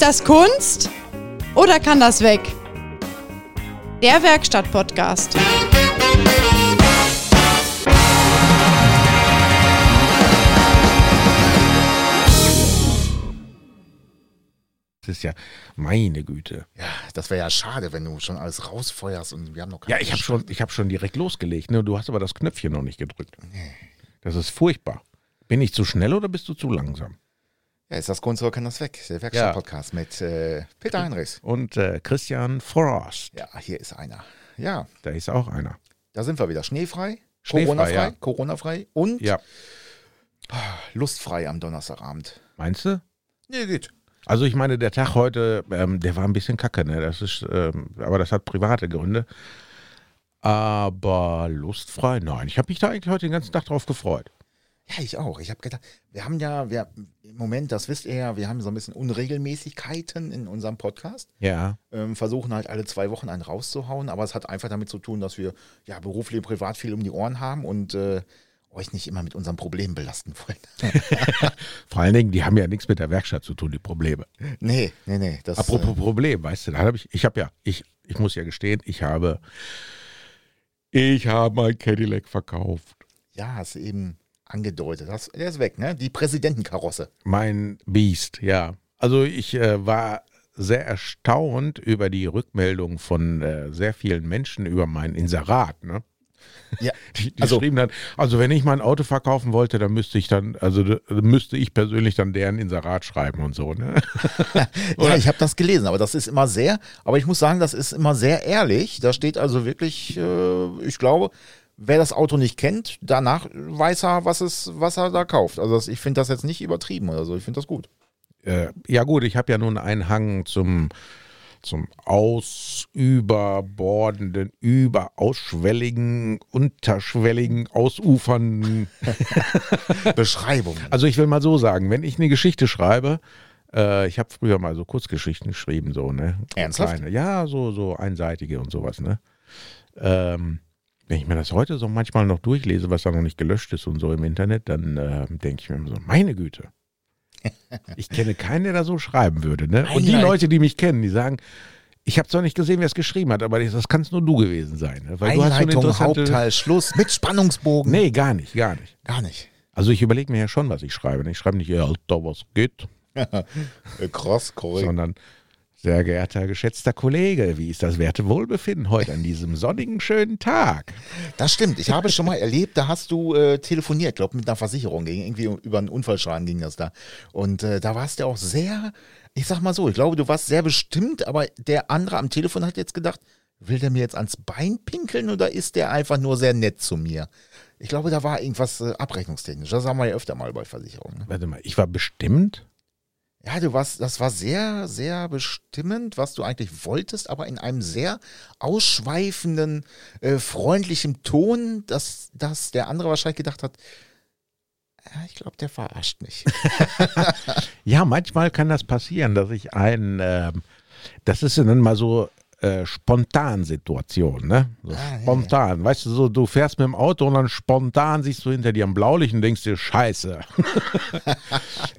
Ist das Kunst oder kann das weg? Der Werkstatt-Podcast. Das ist ja meine Güte. Ja, das wäre ja schade, wenn du schon alles rausfeuerst und wir haben noch Ja, ich habe schon, ich hab schon direkt losgelegt. Ne? Du hast aber das Knöpfchen noch nicht gedrückt. Das ist furchtbar. Bin ich zu schnell oder bist du zu langsam? Ja, ist das Kunst oder kann das weg? Der Werkstatt-Podcast mit äh, Peter Heinrichs. Und äh, Christian Frost. Ja, hier ist einer. Ja, Da ist auch einer. da sind wir wieder. Schneefrei, Schneefrei, Corona-frei, ja. Corona-frei und Ja. lustfrei am Donnerstagabend. Meinst du? Nee, geht. Also ich meine, der Tag heute, ähm, der war ein bisschen kacke, ne? Das ist, ähm, aber das hat private Gründe. Aber lustfrei, nein. Ich habe mich da eigentlich heute den ganzen Tag drauf gefreut. Ja, ich auch. Ich habe gedacht, wir haben ja, wir, im Moment, das wisst ihr ja, wir haben so ein bisschen Unregelmäßigkeiten in unserem Podcast. Ja. Ähm, versuchen halt alle zwei Wochen einen rauszuhauen, aber es hat einfach damit zu tun, dass wir ja beruflich und privat viel um die Ohren haben und äh, euch nicht immer mit unseren Problemen belasten wollen. Vor allen Dingen, die haben ja nichts mit der Werkstatt zu tun, die Probleme. nee, nee, nee. Das, Apropos Problem, weißt du, da habe ich, ich habe ja, ich, ich muss ja gestehen, ich habe, ich habe mein Cadillac verkauft. äh, ja, du eben angedeutet. Das, der ist weg, ne? Die Präsidentenkarosse. Mein Beast, ja. Also ich äh, war sehr erstaunt über die Rückmeldung von äh, sehr vielen Menschen über mein Inserat, ne? Ja, Die, die Also- schrieben dann, also wenn ich mein Auto verkaufen wollte, dann müsste ich dann, also müsste ich persönlich dann deren Inserat schreiben und so, ne? ja ich habe das gelesen, aber das ist immer sehr, aber ich muss sagen, das ist immer sehr ehrlich. Da steht also wirklich, äh, ich glaube, wer das Auto nicht kennt, danach weiß er, was, es, was er da kauft. Also das, ich finde das jetzt nicht übertrieben oder so. Ich finde das gut. äh, ja gut, ich habe ja nun einen Hang zum, zum ausüberbordenden, überausschwelligen, unterschwelligen, ausufernden. Beschreibung. Also ich will mal so sagen, wenn ich eine Geschichte schreibe, äh, ich habe früher mal so Kurzgeschichten geschrieben, so, ne? Ernsthaft? Kleine. Ja, so, so einseitige und sowas, ne? Ähm, wenn ich mir das heute so manchmal noch durchlese, was da noch nicht gelöscht ist und so im Internet, dann äh, denke ich mir immer so, meine Güte. Ich kenne keinen, der da so schreiben würde. Ne? Und die. Leute, die mich kennen, die sagen, ich habe zwar nicht gesehen, wer es geschrieben hat, aber das kann es nur du gewesen sein. Ne? Weil du hast so Einleitung. Hauptteil, Schluss mit Spannungsbogen. Nee, gar nicht, gar nicht. Gar nicht. Also ich überlege mir ja schon, was ich schreibe. Ich schreibe nicht, ja, Alter, was geht, Äh, Krass, korrekt. sondern sehr geehrter, geschätzter Kollege, wie ist das werte Wohlbefinden heute an diesem sonnigen, schönen Tag? Das stimmt. Ich habe schon mal erlebt, da hast du äh, telefoniert, glaube mit einer Versicherung, ging irgendwie über einen Unfallschaden ging das da. Und äh, da warst du auch sehr, ich sag mal so, ich glaube, du warst sehr bestimmt, aber der andere am Telefon hat jetzt gedacht, will der mir jetzt ans Bein pinkeln oder ist der einfach nur sehr nett zu mir? Ich glaube, da war irgendwas äh, abrechnungstechnisch. Das haben wir ja öfter mal bei Versicherungen. Ne? Warte mal, ich war bestimmt. Ja, du warst, das war sehr, sehr bestimmend, was du eigentlich wolltest, aber in einem sehr ausschweifenden, äh, freundlichen Ton, dass, dass der andere wahrscheinlich gedacht hat, ja, ich glaube, der verarscht mich. Ja, manchmal kann das passieren, dass ich ein, ähm, das ist dann mal so äh, Spontansituation, ne? So Ah, ja, spontan. Weißt du, so, du fährst mit dem Auto und dann spontan siehst du hinter dir ein Blaulicht und denkst dir, scheiße.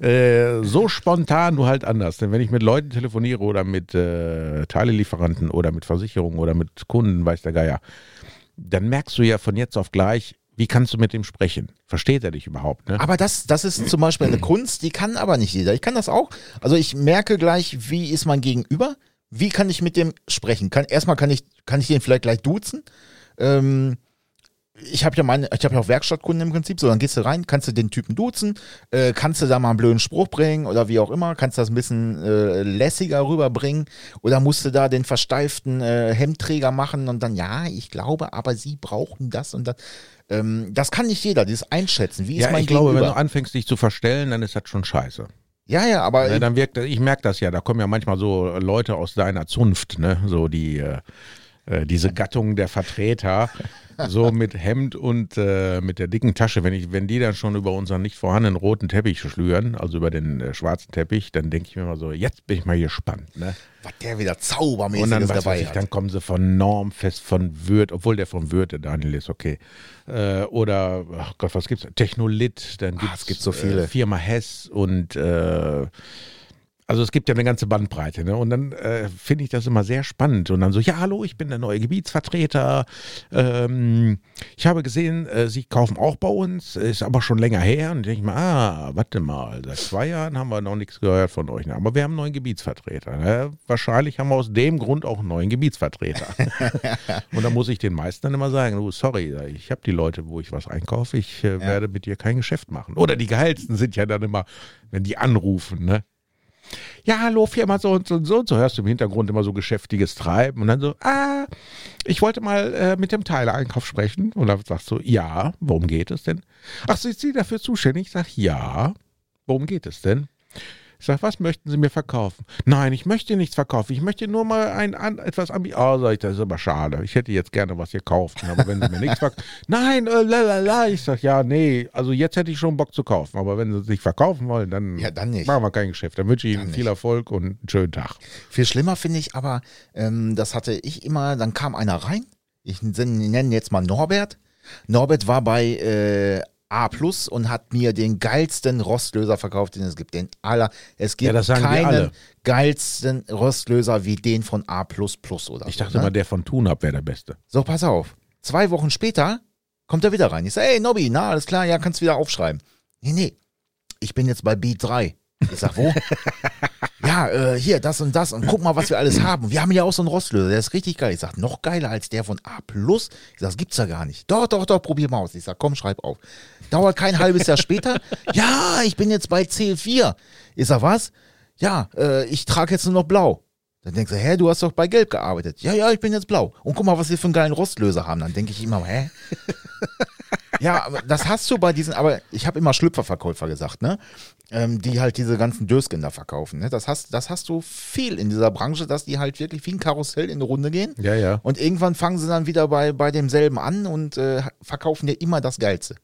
äh, so spontan du halt anders. Denn wenn ich mit Leuten telefoniere oder mit äh, Teilelieferanten oder mit Versicherungen oder mit Kunden, weiß der Geier, dann merkst du ja von jetzt auf gleich, wie kannst du mit dem sprechen? Versteht er dich überhaupt, ne? Aber das, das ist zum Beispiel eine Kunst, die kann aber nicht jeder. Ich kann das auch. Also ich merke gleich, wie ist mein Gegenüber? Wie kann ich mit dem sprechen? Kann, erstmal kann ich, kann ich den vielleicht gleich duzen. Ähm, ich habe ja meine, ich habe ja auch Werkstattkunden im Prinzip, so dann gehst du rein, kannst du den Typen duzen, äh, kannst du da mal einen blöden Spruch bringen oder wie auch immer, kannst das ein bisschen äh, lässiger rüberbringen oder musst du da den versteiften äh, Hemdträger machen und dann, ja, ich glaube, aber sie brauchen das und das. Ähm, das kann nicht jeder, dieses Einschätzen. Wie ist ja, mein ich glaube, wenn Gegenüber? du anfängst, dich zu verstellen, dann ist das schon scheiße. Ja, ja, aber Ne, dann wirkt, ich merke das ja, da kommen ja manchmal so Leute aus deiner Zunft, ne? so die, äh, äh, diese Gattung der Vertreter, so mit Hemd und äh, mit der dicken Tasche, wenn, ich, wenn die dann schon über unseren nicht vorhandenen roten Teppich schlüren, also über den äh, schwarzen Teppich, dann denke ich mir mal so, jetzt bin ich mal gespannt. Ne? was der wieder Und dann, was weiß dabei ich, dann kommen sie von Normfest, von Würth, obwohl der von Würth, der Daniel ist okay. Äh, oder, ach Gott, was gibt's? Technolit, dann Ah, gibt's es gibt so viele. Äh, Firma Hess und äh, Also es gibt ja eine ganze Bandbreite, ne? Und dann äh, finde ich das immer sehr spannend. Und dann so, ja, hallo, ich bin der neue Gebietsvertreter. Ähm, ich habe gesehen, äh, Sie kaufen auch bei uns, ist aber schon länger her. Und denke ich mal, ah, warte mal, seit zwei Jahren haben wir noch nichts gehört von euch. Ne? Aber wir haben einen neuen Gebietsvertreter. Ne? Wahrscheinlich haben wir aus dem Grund auch einen neuen Gebietsvertreter. und da muss ich den meisten dann immer sagen, du, sorry, ich habe die Leute, wo ich was einkaufe, ich äh, werde mit dir kein Geschäft machen. Oder die Gehaltsten sind ja dann immer, wenn die anrufen, ne? Ja, hallo, Firma so und so und so. Und so hörst du im Hintergrund immer so geschäftiges Treiben. Und dann so, ah, ich wollte mal äh, mit dem Teileinkauf sprechen. Und dann sagst du, ja, worum geht es denn? Ach, sind Sie dafür zuständig? Ich sag, ja, worum geht es denn? Ich sage, was möchten Sie mir verkaufen? Nein, ich möchte nichts verkaufen. Ich möchte nur mal ein, ein etwas anbieten. Oh, sag ich, das ist aber schade. Ich hätte jetzt gerne was gekauft. Aber wenn Sie mir nichts verkaufen. Nein, äh, lalala. Ich sage, ja, nee. Also jetzt hätte ich schon Bock zu kaufen. Aber wenn Sie es nicht verkaufen wollen, dann, Ja, dann machen wir kein Geschäft. Dann wünsche ich Ihnen Dann viel nicht. Erfolg und einen schönen Tag. Viel schlimmer finde ich aber, ähm, das hatte ich immer, dann kam einer rein, ich nenne jetzt mal Norbert. Norbert war bei äh, A Plus und hat mir den geilsten Rostlöser verkauft, den es gibt. Den aller, es gibt Ja, keinen geilsten Rostlöser wie den von A Plus Plus oder Ich so. dachte ne? mal, der von Tunab wäre der Beste. So, pass auf. Zwei Wochen später kommt er wieder rein. Ich sage, ey, Nobby, na, alles klar, ja, kannst wieder aufschreiben. Nee, nee, ich bin jetzt bei Beat 3. Ich sag, wo? ja, äh, hier, das und das und guck mal, was wir alles haben. Wir haben ja auch so einen Rostlöser, der ist richtig geil. Ich sag, noch geiler als der von A+. Ich sag, das gibt's ja gar nicht. Doch, doch, doch, probier mal aus. Ich sag, komm, schreib auf. Dauert kein halbes Jahr später. Ja, ich bin jetzt bei C4. Ich sag, was? Ja, äh, ich trage jetzt nur noch blau. Dann denkst du, hä, du hast doch bei Gelb gearbeitet. Ja, ja, ich bin jetzt blau. Und guck mal, was wir für einen geilen Rostlöser haben. Dann denke ich immer, hä? ja, das hast du bei diesen, aber ich habe immer Schlüpferverkäufer gesagt, ne? Ähm, die halt diese ganzen Dösken da verkaufen. Ne? Das, hast, das hast du viel in dieser Branche, dass die halt wirklich wie ein Karussell in eine Runde gehen. Ja, ja. Und irgendwann fangen sie dann wieder bei, bei demselben an und äh, verkaufen dir immer das Geilste.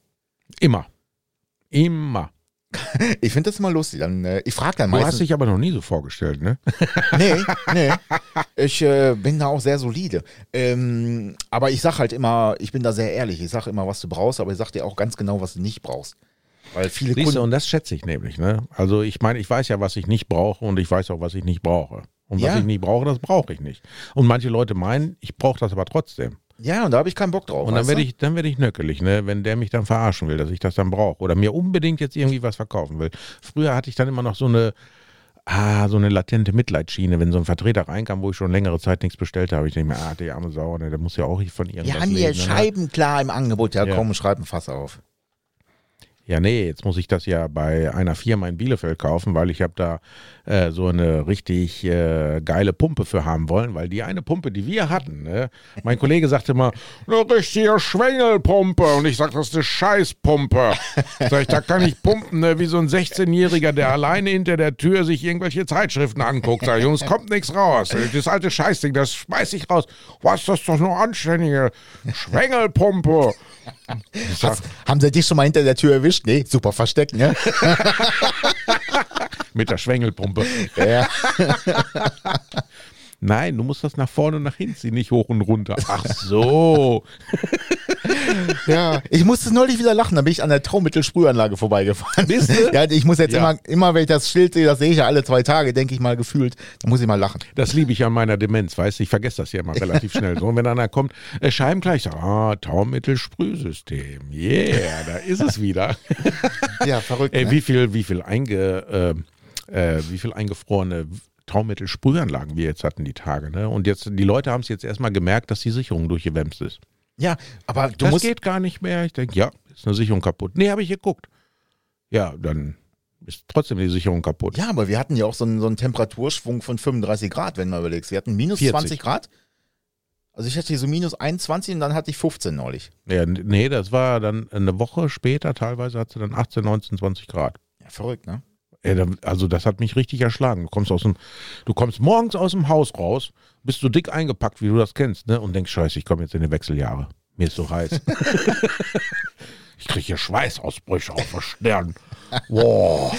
Immer. Immer. Ich finde das immer lustig. Dann, äh, ich frage dann Du hast meistens. dich aber noch nie so vorgestellt, ne? Nee, nee. Ich äh, bin da auch sehr solide. Ähm, aber ich sag halt immer, ich bin da sehr ehrlich. Ich sag immer, was du brauchst, aber ich sag dir auch ganz genau, was du nicht brauchst. Weil viele Siehst du, Kunden. und das schätze ich nämlich, ne? Also ich meine, ich weiß ja, was ich nicht brauche und ich weiß auch, was ich nicht brauche. Und was Ja. ich nicht brauche, das brauche ich nicht. Und manche Leute meinen, ich brauche das aber trotzdem. Ja, und da habe ich keinen Bock drauf. Und dann werde ich, dann werde ich nöckelig, ne, wenn der mich dann verarschen will, dass ich das dann brauche oder mir unbedingt jetzt irgendwie was verkaufen will. Früher hatte ich dann immer noch so eine, ah, so eine latente Mitleidsschiene, wenn so ein Vertreter reinkam, wo ich schon längere Zeit nichts bestellt habe. Ich denke mir, ah, die arme Sau, ne, der muss ja auch von irgendwas Wir haben hier leben, ne? Scheiben klar im Angebot. Ja, Ja. komm, schreib ein Fass auf. Ja, nee, jetzt muss ich das ja bei einer Firma in Bielefeld kaufen, weil ich habe da äh, so eine richtig äh, geile Pumpe für haben wollen, weil die eine Pumpe, die wir hatten, ne, mein Kollege sagte immer, eine richtige Schwengelpumpe und ich sag, das ist eine Scheißpumpe. Sag ich, da kann ich pumpen, ne, wie so ein 16-Jähriger, der alleine hinter der Tür sich irgendwelche Zeitschriften anguckt. Sag ich, Jungs, kommt nichts raus. Das alte Scheißding, das schmeiß ich raus. Was, das ist doch nur anständige Schwengelpumpe. Sag, Hast, haben sie dich schon mal hinter der Tür erwischt? Nee, super versteckt, ne? mit der Schwengelpumpe. ja. Nein, du musst das nach vorne und nach hinten ziehen, nicht hoch und runter. Ach so. ja. Ich musste neulich wieder lachen, da bin ich an der Traumittelsprühanlage vorbeigefahren. Bist du? Ja, ich muss jetzt Ja. immer, immer wenn ich das Schild sehe, das sehe ich ja alle zwei Tage, denke ich mal gefühlt, da muss ich mal lachen. Das liebe ich an meiner Demenz, weißt du, ich vergesse das ja immer relativ schnell. So, und wenn einer kommt, äh, Scheibengleich, sag, ah, Taumittelsprühsystem. Yeah, da ist es wieder. Ja, verrückt. Ey, ne? wie viel, wie viel einge, äh, äh, wie viel eingefrorene Taummittelsprühanlagen wir jetzt hatten die Tage, ne? Und jetzt, die Leute haben es jetzt erstmal gemerkt, dass die Sicherung durchgewämst ist. Ja, aber du das musst, geht gar nicht mehr. Ich denke, ja, ist eine Sicherung kaputt. Nee, habe ich geguckt. Ja, dann ist trotzdem die Sicherung kaputt. ja, aber wir hatten ja auch so einen, so einen Temperaturschwung von 35 Grad, wenn man überlegst. Wir hatten minus 40. 20 Grad. Also ich hatte hier so minus 21 und dann hatte ich 15 neulich. Ja, nee, das war dann eine Woche später, teilweise hat sie dann 18, 19, 20 Grad. Ja, verrückt, ne? Also das hat mich richtig erschlagen. Du kommst aus dem, du kommst morgens aus dem Haus raus, bist du dick eingepackt, wie du das kennst, ne? Und denkst, scheiße, ich komme jetzt in die Wechseljahre. Mir ist so heiß. ich kriege hier Schweißausbrüche auf den Stirn. Boah.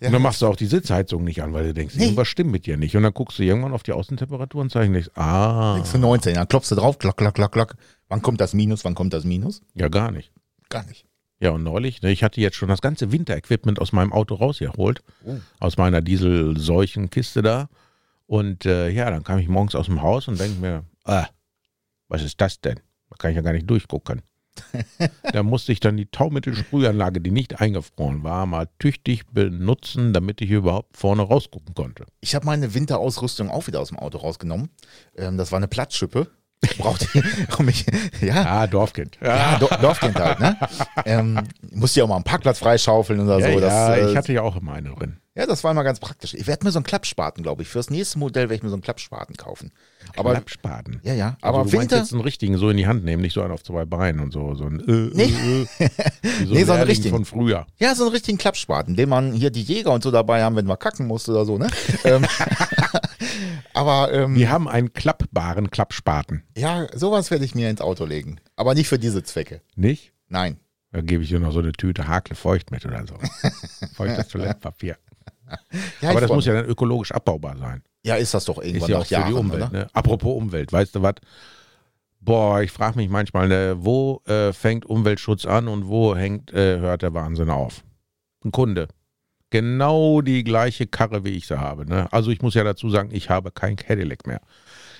Und dann machst du auch die Sitzheizung nicht an, weil du denkst, Nee. irgendwas stimmt mit dir nicht. Und dann guckst du irgendwann auf die Außentemperatur und zeigst, denkst, ah, Denkst du 19, dann klopfst du drauf, klack, klack, klack, klack. Wann kommt das Minus, wann kommt das Minus? ja gar nicht. Gar nicht. Ja, und neulich, ne, ich hatte jetzt schon das ganze Winterequipment aus meinem Auto rausgeholt, Oh. aus meiner Dieselseuchenkiste da. Und äh, ja, dann kam ich morgens aus dem Haus und denke mir, ah, was ist das denn? Da kann ich ja gar nicht durchgucken. da musste ich dann die Taummittelsprühanlage, die nicht eingefroren war, mal tüchtig benutzen, damit ich überhaupt vorne rausgucken konnte. Ich habe meine Winterausrüstung auch wieder aus dem Auto rausgenommen. Ähm, das war eine Platzschippe. Um mich, ja, Ah, Dorfkind. ja, Do Dorfkind halt, ne? Ähm, musste ja auch mal einen Parkplatz freischaufeln oder Ja, so. Das, ja, äh, ich hatte ja auch immer eine drin. Ja, das war immer ganz praktisch. Ich werde mir so einen Klappspaten, glaube ich. Fürs nächste Modell werde ich mir so einen Klappspaten kaufen. Aber Klappspaten. ja, ja, Aber aber also du Winter. jetzt einen richtigen so in die Hand nehmen, nicht so einen auf zwei Beinen und so. So ein äh, Nee. äh, äh, wie so Nee, so einen richtigen. von früher. Ja, so einen richtigen Klappspaten, den man hier die Jäger und so dabei haben, wenn man kacken muss oder so, ne? ähm, aber ähm, Wir haben einen klappbaren Klappspaten. ja, sowas werde ich mir ins Auto legen. Aber nicht für diese Zwecke. Nicht? Nein. Da gebe ich dir noch so eine Tüte Hakle feucht mit oder so. Feuchtes Toilettenpapier. Ja, Aber das muss ja dann ökologisch abbaubar sein. ja, ist das doch irgendwann Ist ja auch für Jahren, die Umwelt. oder? Ne? Apropos Umwelt, weißt du was? Boah, ich frage mich manchmal, ne, wo äh, fängt Umweltschutz an und wo hängt, äh, hört der Wahnsinn auf? Ein Kunde. Genau die gleiche Karre, wie ich sie habe. Ne? Also ich muss ja dazu sagen, ich habe kein Cadillac mehr.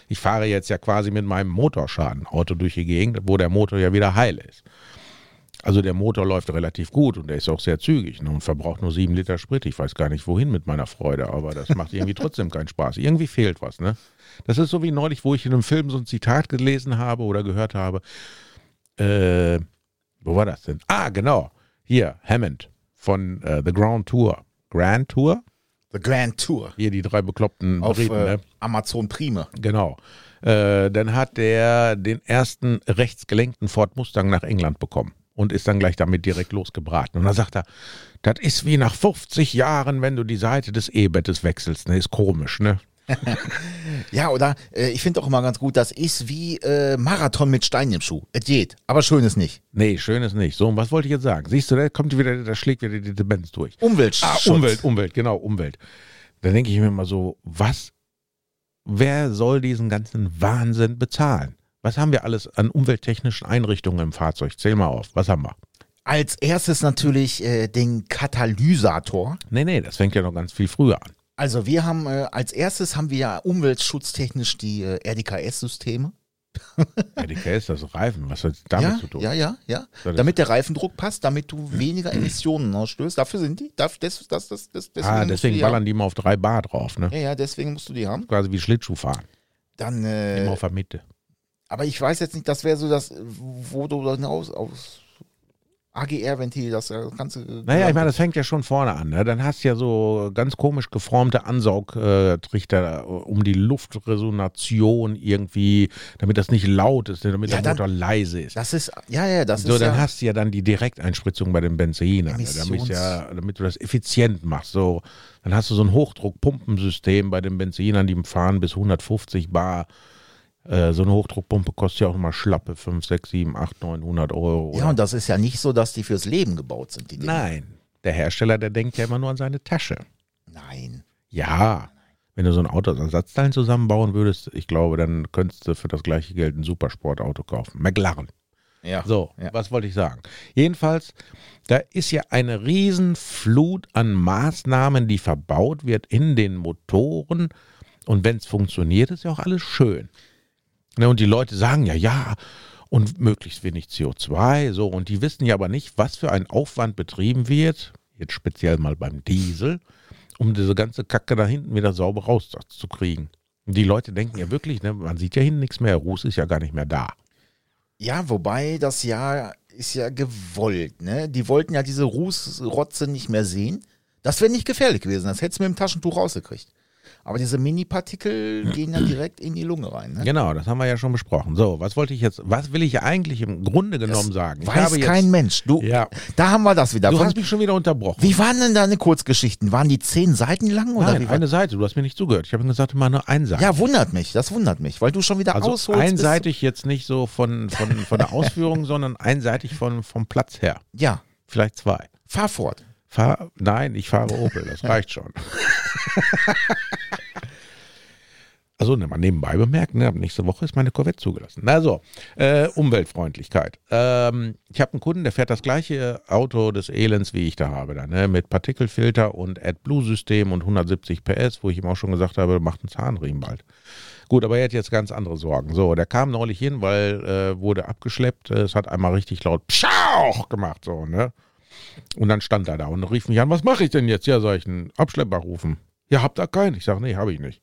Ich fahre jetzt ja quasi mit meinem Motorschadenauto durch die Gegend, wo der Motor ja wieder heil ist. Also der Motor läuft relativ gut und der ist auch sehr zügig ne, und verbraucht nur sieben Liter Sprit. Ich weiß gar nicht wohin mit meiner Freude, aber das macht irgendwie trotzdem keinen Spaß. Irgendwie fehlt was. Ne? Das ist so wie neulich, wo ich in einem Film so ein Zitat gelesen habe oder gehört habe. Äh, wo war das denn? Ah, genau. Hier, Hammond von äh, The Ground Tour. Grand Tour? The Grand Tour Hier die drei bekloppten auf Briten, äh, ne? Amazon Prime. Genau. Äh, dann hat der den ersten rechtsgelenkten Ford Mustang nach England bekommen und ist dann gleich damit direkt losgebraten. Und dann sagt er, das ist wie nach 50 Jahren, wenn du die Seite des E-Bettes wechselst. Ne, ist komisch, ne? Ja, oder äh, ich finde auch immer ganz gut, das ist wie äh, Marathon mit Stein im Schuh. Es geht, aber schön ist nicht. Nee, schön ist nicht. So, und was wollte ich jetzt sagen? Siehst du, da kommt wieder, da schlägt wieder die Demenz durch. Umweltschutz. Ah, Umwelt, Umwelt, genau, Umwelt. Da denke ich mir immer so, was, wer soll diesen ganzen Wahnsinn bezahlen? Was haben wir alles an umwelttechnischen Einrichtungen im Fahrzeug? Zähl mal auf. Was haben wir? Als erstes natürlich äh, den Katalysator. Nee, nee, das fängt ja noch ganz viel früher an. Also wir haben äh, als erstes haben wir ja umweltschutztechnisch die äh, RDKS-Systeme. RDK ist das Reifen. Was hat damit Ja, zu tun? ja, ja, ja. Das Damit der Reifendruck passt, damit du weniger Emissionen ausstößt. Dafür sind die. Das, das, das, das, deswegen ah, deswegen die ballern die immer auf drei Bar drauf, ne? Ja, ja, deswegen musst du die haben. Quasi wie Schlittschuh fahren. Dann, Immer äh, auf der Mitte. Aber ich weiß jetzt nicht, das wäre so das, wo du hinaus aus AGR-Ventil, das äh, ganze. Naja, ich meine, das fängt ja schon vorne an. Ne? Dann hast du ja so ganz komisch geformte Ansaugtrichter, äh, um die Luftresonation irgendwie, damit das nicht laut ist, damit Ja, der dann- Motor leise ist. Das ist, ja, ja, das so, ist dann ja, hast du ja dann die Direkteinspritzung bei den Benzinern, ne? damit, ja, damit du das effizient machst. So, dann hast du so ein Hochdruckpumpensystem bei den Benzinern, die fahren bis 150 Bar. Äh, so eine Hochdruckpumpe kostet ja auch immer schlappe 5, 6, 7, 8, 900 Euro. ja, oder? und das ist ja nicht so, dass die fürs Leben gebaut sind, die. Nein, der Hersteller, der denkt ja immer nur an seine Tasche. Nein. Ja, wenn du so ein Auto aus Ersatzteilen zusammenbauen würdest, ich glaube, dann könntest du für das gleiche Geld ein Supersportauto kaufen. McLaren. Ja. So, Ja. was wollte ich sagen? Jedenfalls, da ist ja eine Riesenflut an Maßnahmen, die verbaut wird in den Motoren. Und wenn es funktioniert, ist ja auch alles schön. Ne, und die Leute sagen ja, ja, und möglichst wenig CO2, so. Und die wissen ja aber nicht, was für ein Aufwand betrieben wird, jetzt speziell mal beim Diesel, um diese ganze Kacke da hinten wieder sauber rauszukriegen. Und die Leute denken ja wirklich, ne, man sieht ja hinten nichts mehr, Ruß ist ja gar nicht mehr da. Ja, wobei das ja ist ja gewollt, ne? Die wollten ja diese Rußrotze nicht mehr sehen. Das wäre nicht gefährlich gewesen, das hättest du mit dem Taschentuch rausgekriegt. Aber diese Mini-Partikel gehen ja direkt in die Lunge rein, ne? Genau, das haben wir ja schon besprochen. So, was wollte ich jetzt, was will ich eigentlich im Grunde genommen sagen? Ich Weiß habe jetzt, kein Mensch. Du, Ja. da haben wir das wieder. Du Von, hast mich schon wieder unterbrochen. wie waren denn deine Kurzgeschichten? Waren die zehn Seiten lang oder Nein, eine Seite, du hast mir nicht zugehört. Ich habe gesagt, immer nur eine Seite. Ja, wundert mich, das wundert mich, weil du schon wieder also ausholst. einseitig jetzt nicht so von, von, von der Ausführung, sondern einseitig von, vom Platz her. Ja, Vielleicht zwei. fahr fort. Fahr, nein, ich fahre Opel, das reicht schon. Also ne, mal nebenbei bemerkt, ne, nächste Woche ist meine Corvette zugelassen. Na so, äh, Umweltfreundlichkeit. Ähm, ich habe einen Kunden, der fährt das gleiche Auto des Elends, wie ich da habe, da, ne, mit Partikelfilter und AdBlue-System und 170 PS, wo ich ihm auch schon gesagt habe, macht einen Zahnriemen bald. Gut, aber er hat jetzt ganz andere Sorgen. So, der kam neulich hin, weil äh, wurde abgeschleppt. Es hat einmal richtig laut Pschauch gemacht, so, ne? Und dann stand er da und rief mich an, was mache ich denn jetzt? Ja, soll ich einen Abschlepper rufen? Ja, habt ihr keinen? Ich sage, nee, habe ich nicht.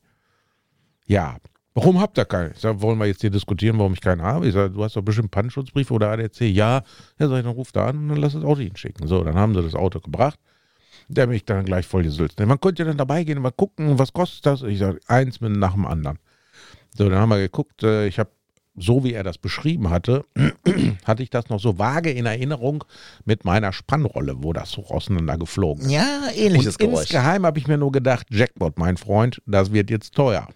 Ja, warum habt ihr keinen? Ich sage, wollen wir jetzt hier diskutieren, warum ich keinen habe? Ich sage, du hast doch bestimmt Pannenschutzbriefe oder ADC. Ja, ja, sag ich, dann ruf da an und dann lass das Auto hinschicken. So, dann haben sie das Auto gebracht. Der mich dann gleich voll gesülzt. Man konnte ja dann dabei gehen und mal gucken, was kostet das? Ich sage, eins mit nach dem anderen. So, dann haben wir geguckt, äh, ich habe so wie er das beschrieben hatte, hatte ich das noch so vage in Erinnerung mit meiner Spannrolle, wo das so auseinander geflogen ist. Ja, ähnliches Und Geräusch. insgeheim habe ich mir nur gedacht, Jackpot, mein Freund, das wird jetzt teuer.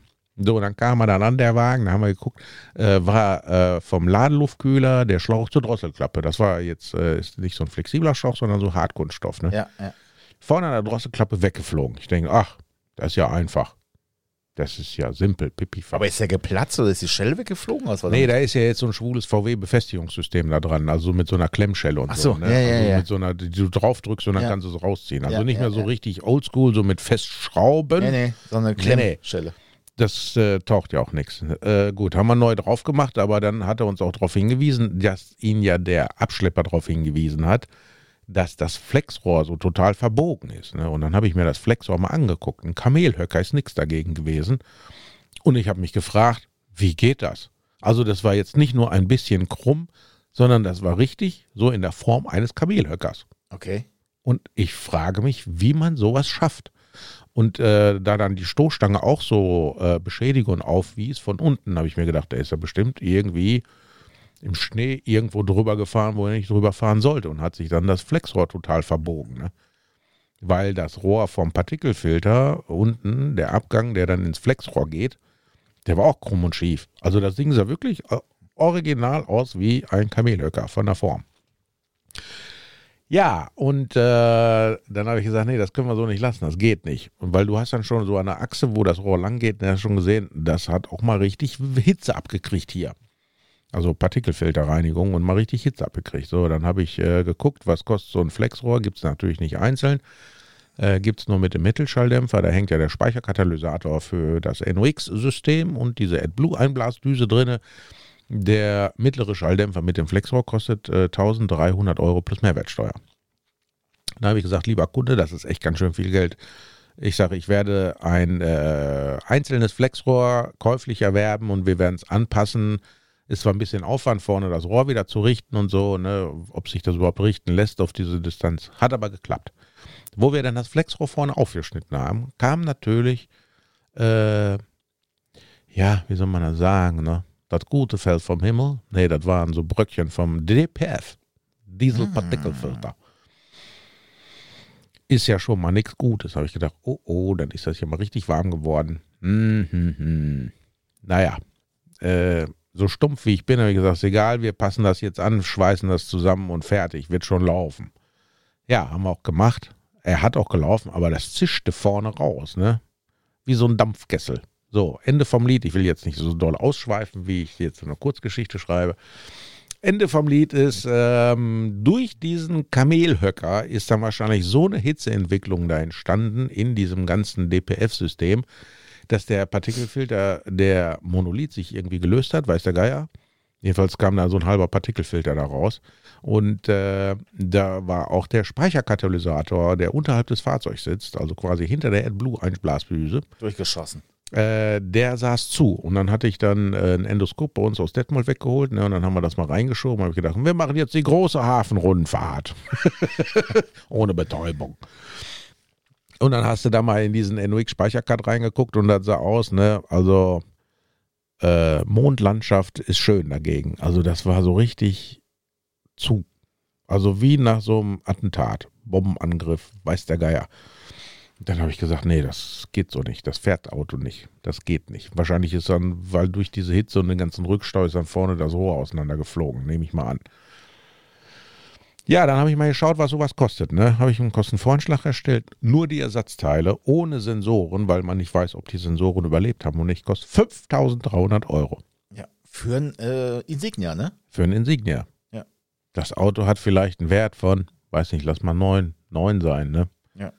So, dann kam er dann an, der Wagen, da haben wir geguckt, äh, war äh, vom Ladenluftkühler der Schlauch zur Drosselklappe. Das war jetzt äh, ist nicht so ein flexibler Schlauch, sondern so Hartkunststoff. Ne? Ja, ja. Vorne an der Drosselklappe weggeflogen. Ich denke, ach, das ist ja einfach. Das ist ja simpel, pipi. Aber ist der geplatzt oder ist die Schelle weggeflogen? Was war Nee, da ist ja jetzt so ein schwules VW-Befestigungssystem da dran, also mit so einer Klemmschelle und Ach so. so, ne? ja, ja, also ja. Mit so einer, die du drauf drückst und dann Ja. kannst du es rausziehen. Also Ja, nicht mehr so richtig oldschool, so mit Festschrauben. Nee, nee, so eine Nee, nee. Klemmschelle. Das äh, taucht ja auch nichts. Äh, gut, haben wir neu drauf gemacht, aber dann hat er uns auch darauf hingewiesen, dass ihn ja der Abschlepper darauf hingewiesen hat, dass das Flexrohr so total verbogen ist. Ne? Und dann habe ich mir das Flexrohr mal angeguckt. Ein Kamelhöcker ist nichts dagegen gewesen. Und ich habe mich gefragt, wie geht das? Also das war jetzt nicht nur ein bisschen krumm, sondern das war richtig so in der Form eines Kamelhöckers. Okay. Und ich frage mich, wie man sowas schafft. Und äh, da dann die Stoßstange auch so äh, Beschädigung aufwies von unten, habe ich mir gedacht, der ist ja bestimmt irgendwie im Schnee irgendwo drüber gefahren, wo er nicht drüber fahren sollte und hat sich dann das Flexrohr total verbogen. Ne? Weil das Rohr vom Partikelfilter unten, der Abgang, der dann ins Flexrohr geht, der war auch krumm und schief. Also das Ding sah wirklich äh, original aus wie ein Kamelhöcker von der Form. Ja, und äh, dann habe ich gesagt, nee, das können wir so nicht lassen, das geht nicht. Und weil du hast dann schon so eine Achse, wo das Rohr lang geht, hast schon gesehen, das hat auch mal richtig Hitze abgekriegt hier. Also Partikelfilterreinigung und mal richtig Hitze abgekriegt. So, dann habe ich äh, geguckt, was kostet so ein Flexrohr, gibt es natürlich nicht einzeln. Äh, gibt es nur mit dem Mittelschalldämpfer, da hängt ja der Speicherkatalysator für das NOx-System und diese AdBlue-Einblasdüse drinne. Der mittlere Schalldämpfer mit dem Flexrohr kostet äh, 1300 Euro plus Mehrwertsteuer. Da habe ich gesagt, lieber Kunde, das ist echt ganz schön viel Geld. Ich sage, ich werde ein äh, einzelnes Flexrohr käuflich erwerben und wir werden es anpassen. Ist zwar ein bisschen Aufwand vorne, das Rohr wieder zu richten und so, ne, ob sich das überhaupt richten lässt auf diese Distanz. Hat aber geklappt. Wo wir dann das Flexrohr vorne aufgeschnitten haben, kam natürlich, äh, ja, wie soll man das sagen, ne? Das Gute fällt vom Himmel. Nee, das waren so Bröckchen vom DPF, Dieselpartikelfilter. Ist ja schon mal nichts Gutes, habe ich gedacht. Oh, oh, dann ist das ja mal richtig warm geworden. Hm, hm, hm. Naja, äh, so stumpf wie ich bin, habe ich gesagt, egal, wir passen das jetzt an, schweißen das zusammen und fertig, wird schon laufen. Ja, haben wir auch gemacht. Er hat auch gelaufen, aber das zischte vorne raus, ne? Wie so ein Dampfkessel. So, Ende vom Lied. Ich will jetzt nicht so doll ausschweifen, wie ich jetzt eine Kurzgeschichte schreibe. Ende vom Lied ist, ähm, durch diesen Kamelhöcker ist dann wahrscheinlich so eine Hitzeentwicklung da entstanden in diesem ganzen DPF-System, dass der Partikelfilter, der Monolith sich irgendwie gelöst hat, weiß der Geier. Jedenfalls kam da so ein halber Partikelfilter da raus. Und äh, da war auch der Speicherkatalysator, der unterhalb des Fahrzeugs sitzt, also quasi hinter der AdBlue-Einblasdüse, Durchgeschossen. äh, der saß zu. Und dann hatte ich dann äh, ein Endoskop bei uns aus Detmold weggeholt. Ne, und dann haben wir das mal reingeschoben. habe ich gedacht, wir machen jetzt die große Hafenrundfahrt. Ohne Betäubung. Und dann hast du da mal in diesen NOx-Speichercard reingeguckt und das sah aus, ne, also äh, Mondlandschaft ist schön dagegen. Also das war so richtig zu. Also wie nach so einem Attentat, Bombenangriff, weiß der Geier. Dann habe ich gesagt, nee, das geht so nicht. Das fährt Auto nicht. Das geht nicht. Wahrscheinlich ist dann, weil durch diese Hitze und den ganzen Rückstau ist dann vorne das Rohr auseinandergeflogen, nehme ich mal an. Ja, dann habe ich mal geschaut, was sowas kostet. Ne? Habe ich einen Kostenvoranschlag erstellt. Nur die Ersatzteile ohne Sensoren, weil man nicht weiß, ob die Sensoren überlebt haben und nicht, kostet 5300 Euro. Ja. Für ein äh, Insignia, ne? Für ein Insignia. Ja. Das Auto hat vielleicht einen Wert von, weiß nicht, lass mal neun, neun sein, ne? Ja.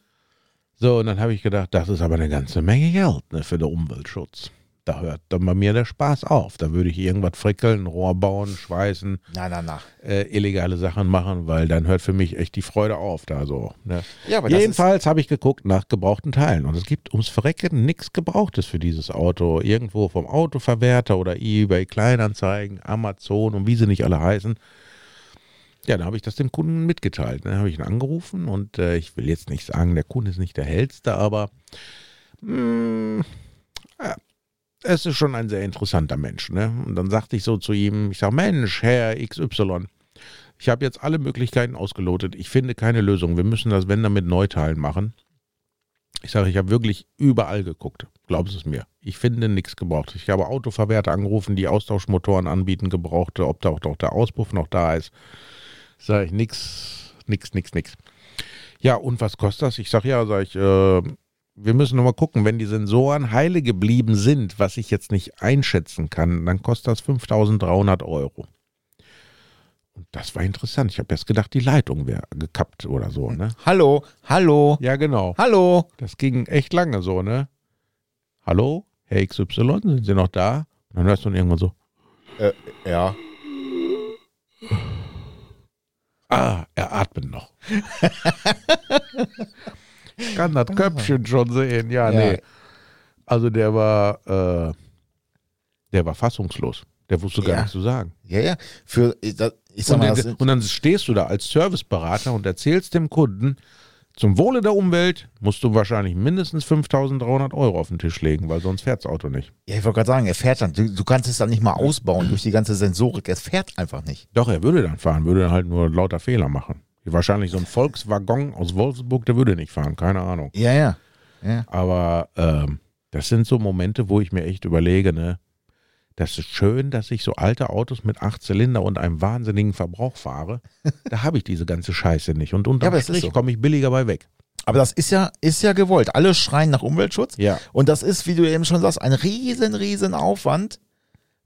So, und dann habe ich gedacht, das ist aber eine ganze Menge Geld ne, für den Umweltschutz. Da hört dann bei mir der Spaß auf. Da würde ich irgendwas frickeln, Rohr bauen, schweißen, Na, na, na. äh, illegale Sachen machen, weil dann hört für mich echt die Freude auf da so. Ne? Ja, Jedenfalls habe ich geguckt nach gebrauchten Teilen und es gibt ums Verrecken nichts Gebrauchtes für dieses Auto. Irgendwo vom Autoverwerter oder eBay Kleinanzeigen, Amazon und wie sie nicht alle heißen. Ja, dann habe ich das dem Kunden mitgeteilt. Dann habe ich ihn angerufen und äh, ich will jetzt nicht sagen, der Kunde ist nicht der hellste, aber mh, ja, es ist schon ein sehr interessanter Mensch. Ne? Und dann sagte ich so zu ihm, ich sage, Mensch, Herr XY, ich habe jetzt alle Möglichkeiten ausgelotet. Ich finde keine Lösung. Wir müssen das, wenn dann mit Neuteilen machen. Ich sage, ich habe wirklich überall geguckt. Glauben Sie es mir. Ich finde nichts gebraucht. Ich habe Autoverwerter angerufen, die Austauschmotoren anbieten, gebrauchte, ob da auch doch der Auspuff noch da ist. Sage ich, nix, nix, nix, nix. Ja, und was kostet das? Ich sage, ja, sage ich, äh, wir müssen nochmal gucken, wenn die Sensoren heile geblieben sind, was ich jetzt nicht einschätzen kann, dann kostet das 5300 Euro. Und das war interessant. Ich habe erst gedacht, die Leitung wäre gekappt oder so, ne? Hallo, hallo, Ja, genau. hallo. Das ging echt lange so, ne? Hallo, Herr XY, sind Sie noch da? Und dann hörst du irgendwann so, Äh, ja. ah, er atmet noch. ich kann das Köpfchen schon sehen. Ja, Ja. nee. Also der war, äh, der war fassungslos. Der wusste gar Ja. nichts zu sagen. Ja, ja. Für, ich, das- ich sag Und, mal, sind, und dann stehst du da als Serviceberater und erzählst dem Kunden, zum Wohle der Umwelt musst du wahrscheinlich mindestens 5300 Euro auf den Tisch legen, weil sonst fährt das Auto nicht. ja, ich wollte gerade sagen, er fährt dann. Du, du kannst es dann nicht mal ausbauen durch die ganze Sensorik. Es fährt einfach nicht. Doch, er würde dann fahren, würde dann halt nur lauter Fehler machen. Wahrscheinlich so ein Volkswaggon aus Wolfsburg, der würde nicht fahren, keine Ahnung. Ja, ja. Ja, Aber ähm, das sind so Momente, wo ich mir echt überlege, ne, das ist schön, dass ich so alte Autos mit acht Zylinder und einem wahnsinnigen Verbrauch fahre. da habe ich diese ganze Scheiße nicht. Und Ja, unterm ist Strich so. komme ich billiger bei weg. aber das ist ja, ist ja gewollt. Alle schreien nach Umweltschutz. Ja. Und das ist, wie du eben schon sagst, ein riesen, riesen Aufwand.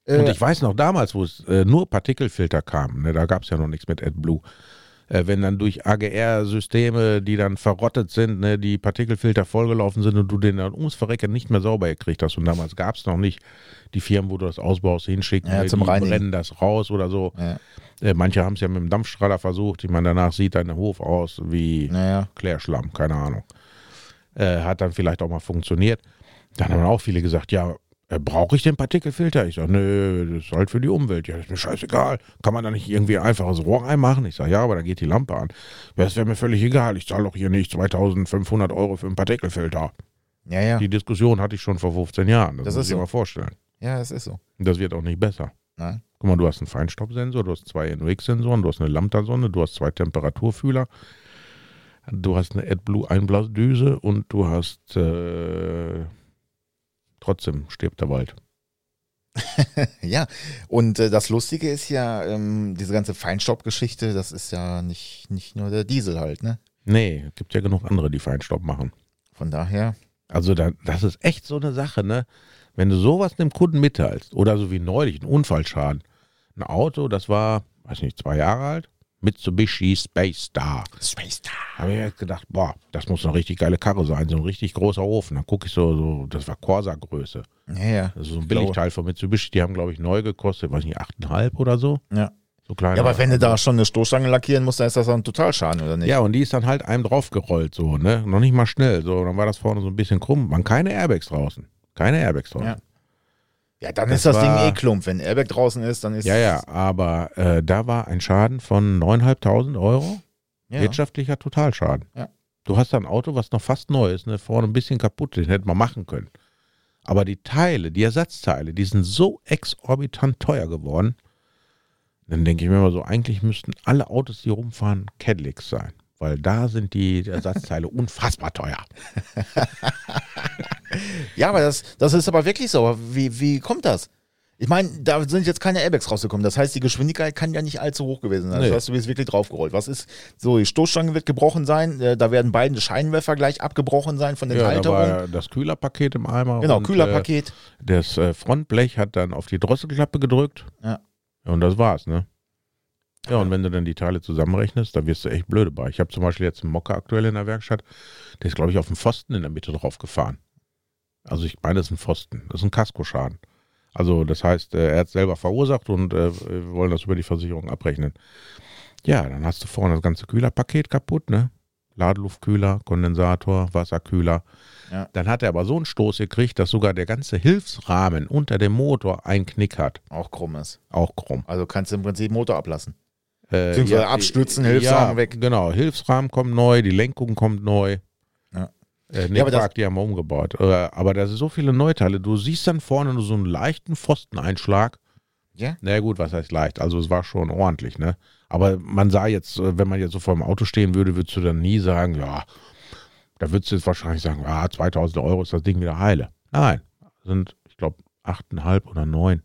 Äh, Und ich weiß noch damals, wo es äh, nur Partikelfilter kamen, ne, da gab es ja noch nichts mit AdBlue. Äh, wenn dann durch AGR-Systeme, die dann verrottet sind, ne, die Partikelfilter vollgelaufen sind und du den dann ums Verrecken nicht mehr sauber gekriegt hast. Und damals gab es noch nicht die Firmen, wo du das ausbaust, hinschicken, Ja, ne, zum die Reinigen. brennen das raus oder so. ja, Äh, manche haben es ja mit dem Dampfstrahler versucht. Ich meine, danach sieht dein Hof aus wie naja. Klärschlamm, keine Ahnung. Äh, hat dann vielleicht auch mal funktioniert. Dann haben auch viele gesagt, ja, brauche ich den Partikelfilter? Ich sage, nö, das ist halt für die Umwelt. Ja, das ist mir scheißegal. Kann man da nicht irgendwie ein einfaches Rohr reinmachen? Ich sage, ja, aber da geht die Lampe an. Das wäre mir völlig egal. Ich zahle doch hier nicht 2500 Euro für einen Partikelfilter. Ja, ja. Die Diskussion hatte ich schon vor 15 Jahren. Das, Das muss ich so. mal vorstellen. Ja, das ist so. Das wird auch nicht besser. Nein. Guck mal, du hast einen Feinstaubsensor, du hast zwei NOx-Sensoren, du hast eine Lambda-Sonde, du hast zwei Temperaturfühler, du hast eine AdBlue-Einblasdüse und du hast äh, trotzdem stirbt der Wald. Ja, und äh, das Lustige ist ja, ähm, diese ganze Feinstaubgeschichte, das ist ja nicht, nicht nur der Diesel halt, ne? Nee, es gibt ja genug andere, die Feinstaub machen. Von daher, Also da, das ist echt so eine Sache, ne? Wenn du sowas dem Kunden mitteilst, oder so wie neulich, ein Unfallschaden, ein Auto, das war, weiß nicht, zwei Jahre alt, Mitsubishi Space Star. Space Star. habe ich jetzt gedacht, boah, das muss eine richtig geile Karre sein, so ein richtig großer Ofen. Dann gucke ich so, so, das war Corsa-Größe. Ja, ja. Das ist so ein. Billigteil von Mitsubishi, die haben, glaube ich, neu gekostet, weiß nicht, 8,5 oder so. Ja. So klein. Ja, aber wenn du da schon eine Stoßstange lackieren musst, dann ist das dann total Schaden, oder nicht? Ja, und die ist dann halt einem draufgerollt, so, ne? Noch nicht mal schnell. So, dann war das vorne so ein bisschen krumm. Waren keine Airbags draußen. Keine Airbags draußen. Ja. Ja, dann Das ist das war- Ding eh klump. Wenn Airbag draußen ist, dann ist Ja, ja, aber äh, da war ein Schaden von 9.500 Euro. ja. Wirtschaftlicher Totalschaden. Ja. Du hast da ein Auto, was noch fast neu ist, ne, vorne ein bisschen kaputt, den hätte man machen können. Aber die Teile, die Ersatzteile, die sind so exorbitant teuer geworden. Dann denke ich mir immer so, eigentlich müssten alle Autos, die rumfahren, Cadillacs sein. Weil da sind die Ersatzteile unfassbar teuer. Ja, aber das, das ist aber wirklich so. Wie, wie kommt das? Ich meine, da sind jetzt keine Airbags rausgekommen. Das heißt, die Geschwindigkeit kann ja nicht allzu hoch gewesen sein. Nee. Das heißt, du bist wirklich draufgerollt. Was ist so? Die Stoßstange wird gebrochen sein. äh, Da werden beide Scheinwerfer gleich abgebrochen sein von den Ja, da Halterungen. war das Kühlerpaket im Eimer. Genau, und, Kühlerpaket. Äh, das äh, Frontblech hat dann auf die Drosselklappe gedrückt. Ja. Ja, und das war's, ne? Ja, und wenn du dann die Teile zusammenrechnest, da wirst du echt blöde bei. Ich habe zum Beispiel jetzt einen Mocker aktuell in der Werkstatt, der ist, glaube ich, auf dem Pfosten in der Mitte drauf gefahren. Also ich meine, das ist ein Pfosten, das ist ein Kaskoschaden. Also das heißt, äh, er hat es selber verursacht und äh, wir wollen das über die Versicherung abrechnen. Ja, dann hast du vorne das ganze Kühlerpaket kaputt, ne? Ladeluftkühler, Kondensator, Wasserkühler. Ja. Dann hat er aber so einen Stoß gekriegt, dass sogar der ganze Hilfsrahmen unter dem Motor einen Knick hat. Auch krumm ist. Auch krumm. Also kannst du im Prinzip Motor ablassen. Äh, Beziehungsweise abstützen, Hilfsrahmen weg. Genau, Hilfsrahmen kommt neu, die Lenkung kommt neu. Äh, Ja, aber das- Nickwagen, die haben wir umgebaut. Äh, aber da sind so viele Neuteile. Du siehst dann vorne nur so einen leichten Pfosteneinschlag. Ja. Na gut, was heißt leicht? Also es war schon ordentlich, ne? Aber man sah jetzt, äh, wenn man jetzt so vor dem Auto stehen würde, würdest du dann nie sagen, ja, da würdest du jetzt wahrscheinlich sagen, ah, 2000 Euro ist das Ding wieder heile. Nein, sind, ich glaube, 8,5 oder 9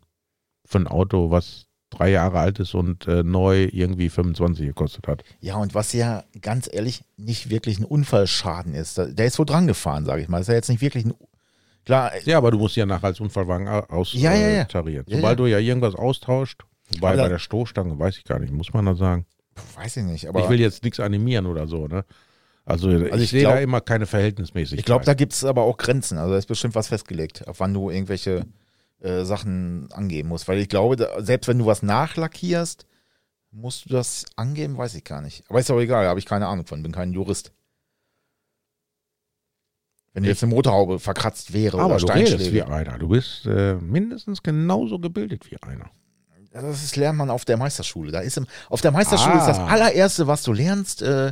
für ein Auto, was drei Jahre alt ist und äh, neu irgendwie 25 gekostet hat. Ja, und was ja ganz ehrlich nicht wirklich ein Unfallschaden ist, da- der ist wohl dran gefahren, sage ich mal. Das ist ja jetzt nicht wirklich ein. Klar, äh, Ja, aber du musst ja nachher als Unfallwagen aus Ja, ja, ja. äh. Ja, Sobald du ja irgendwas austauscht, wobei Aber da- bei der Stoßstange weiß ich gar nicht, muss man das sagen. weiß ich nicht, aber ich will jetzt nichts animieren oder so, ne? Also, ich, ich sehe da immer keine Verhältnismäßigkeit. ich glaube, da gibt es aber auch Grenzen. Also da ist bestimmt was festgelegt, auf wann du irgendwelche äh, Sachen angeben musst. Weil ich glaube, da, selbst wenn du was nachlackierst, musst du das angeben, weiß ich gar nicht. Aber ist auch egal, habe ich keine Ahnung von, bin kein Jurist. Wenn jetzt eine Motorhaube verkratzt wäre aber oder du redest wie Steinschläge. einer. Du bist äh, mindestens genauso gebildet wie einer. Das ist, lernt man auf der Meisterschule. Da ist im, auf der Meisterschule Ah. ist das allererste, was du lernst, äh,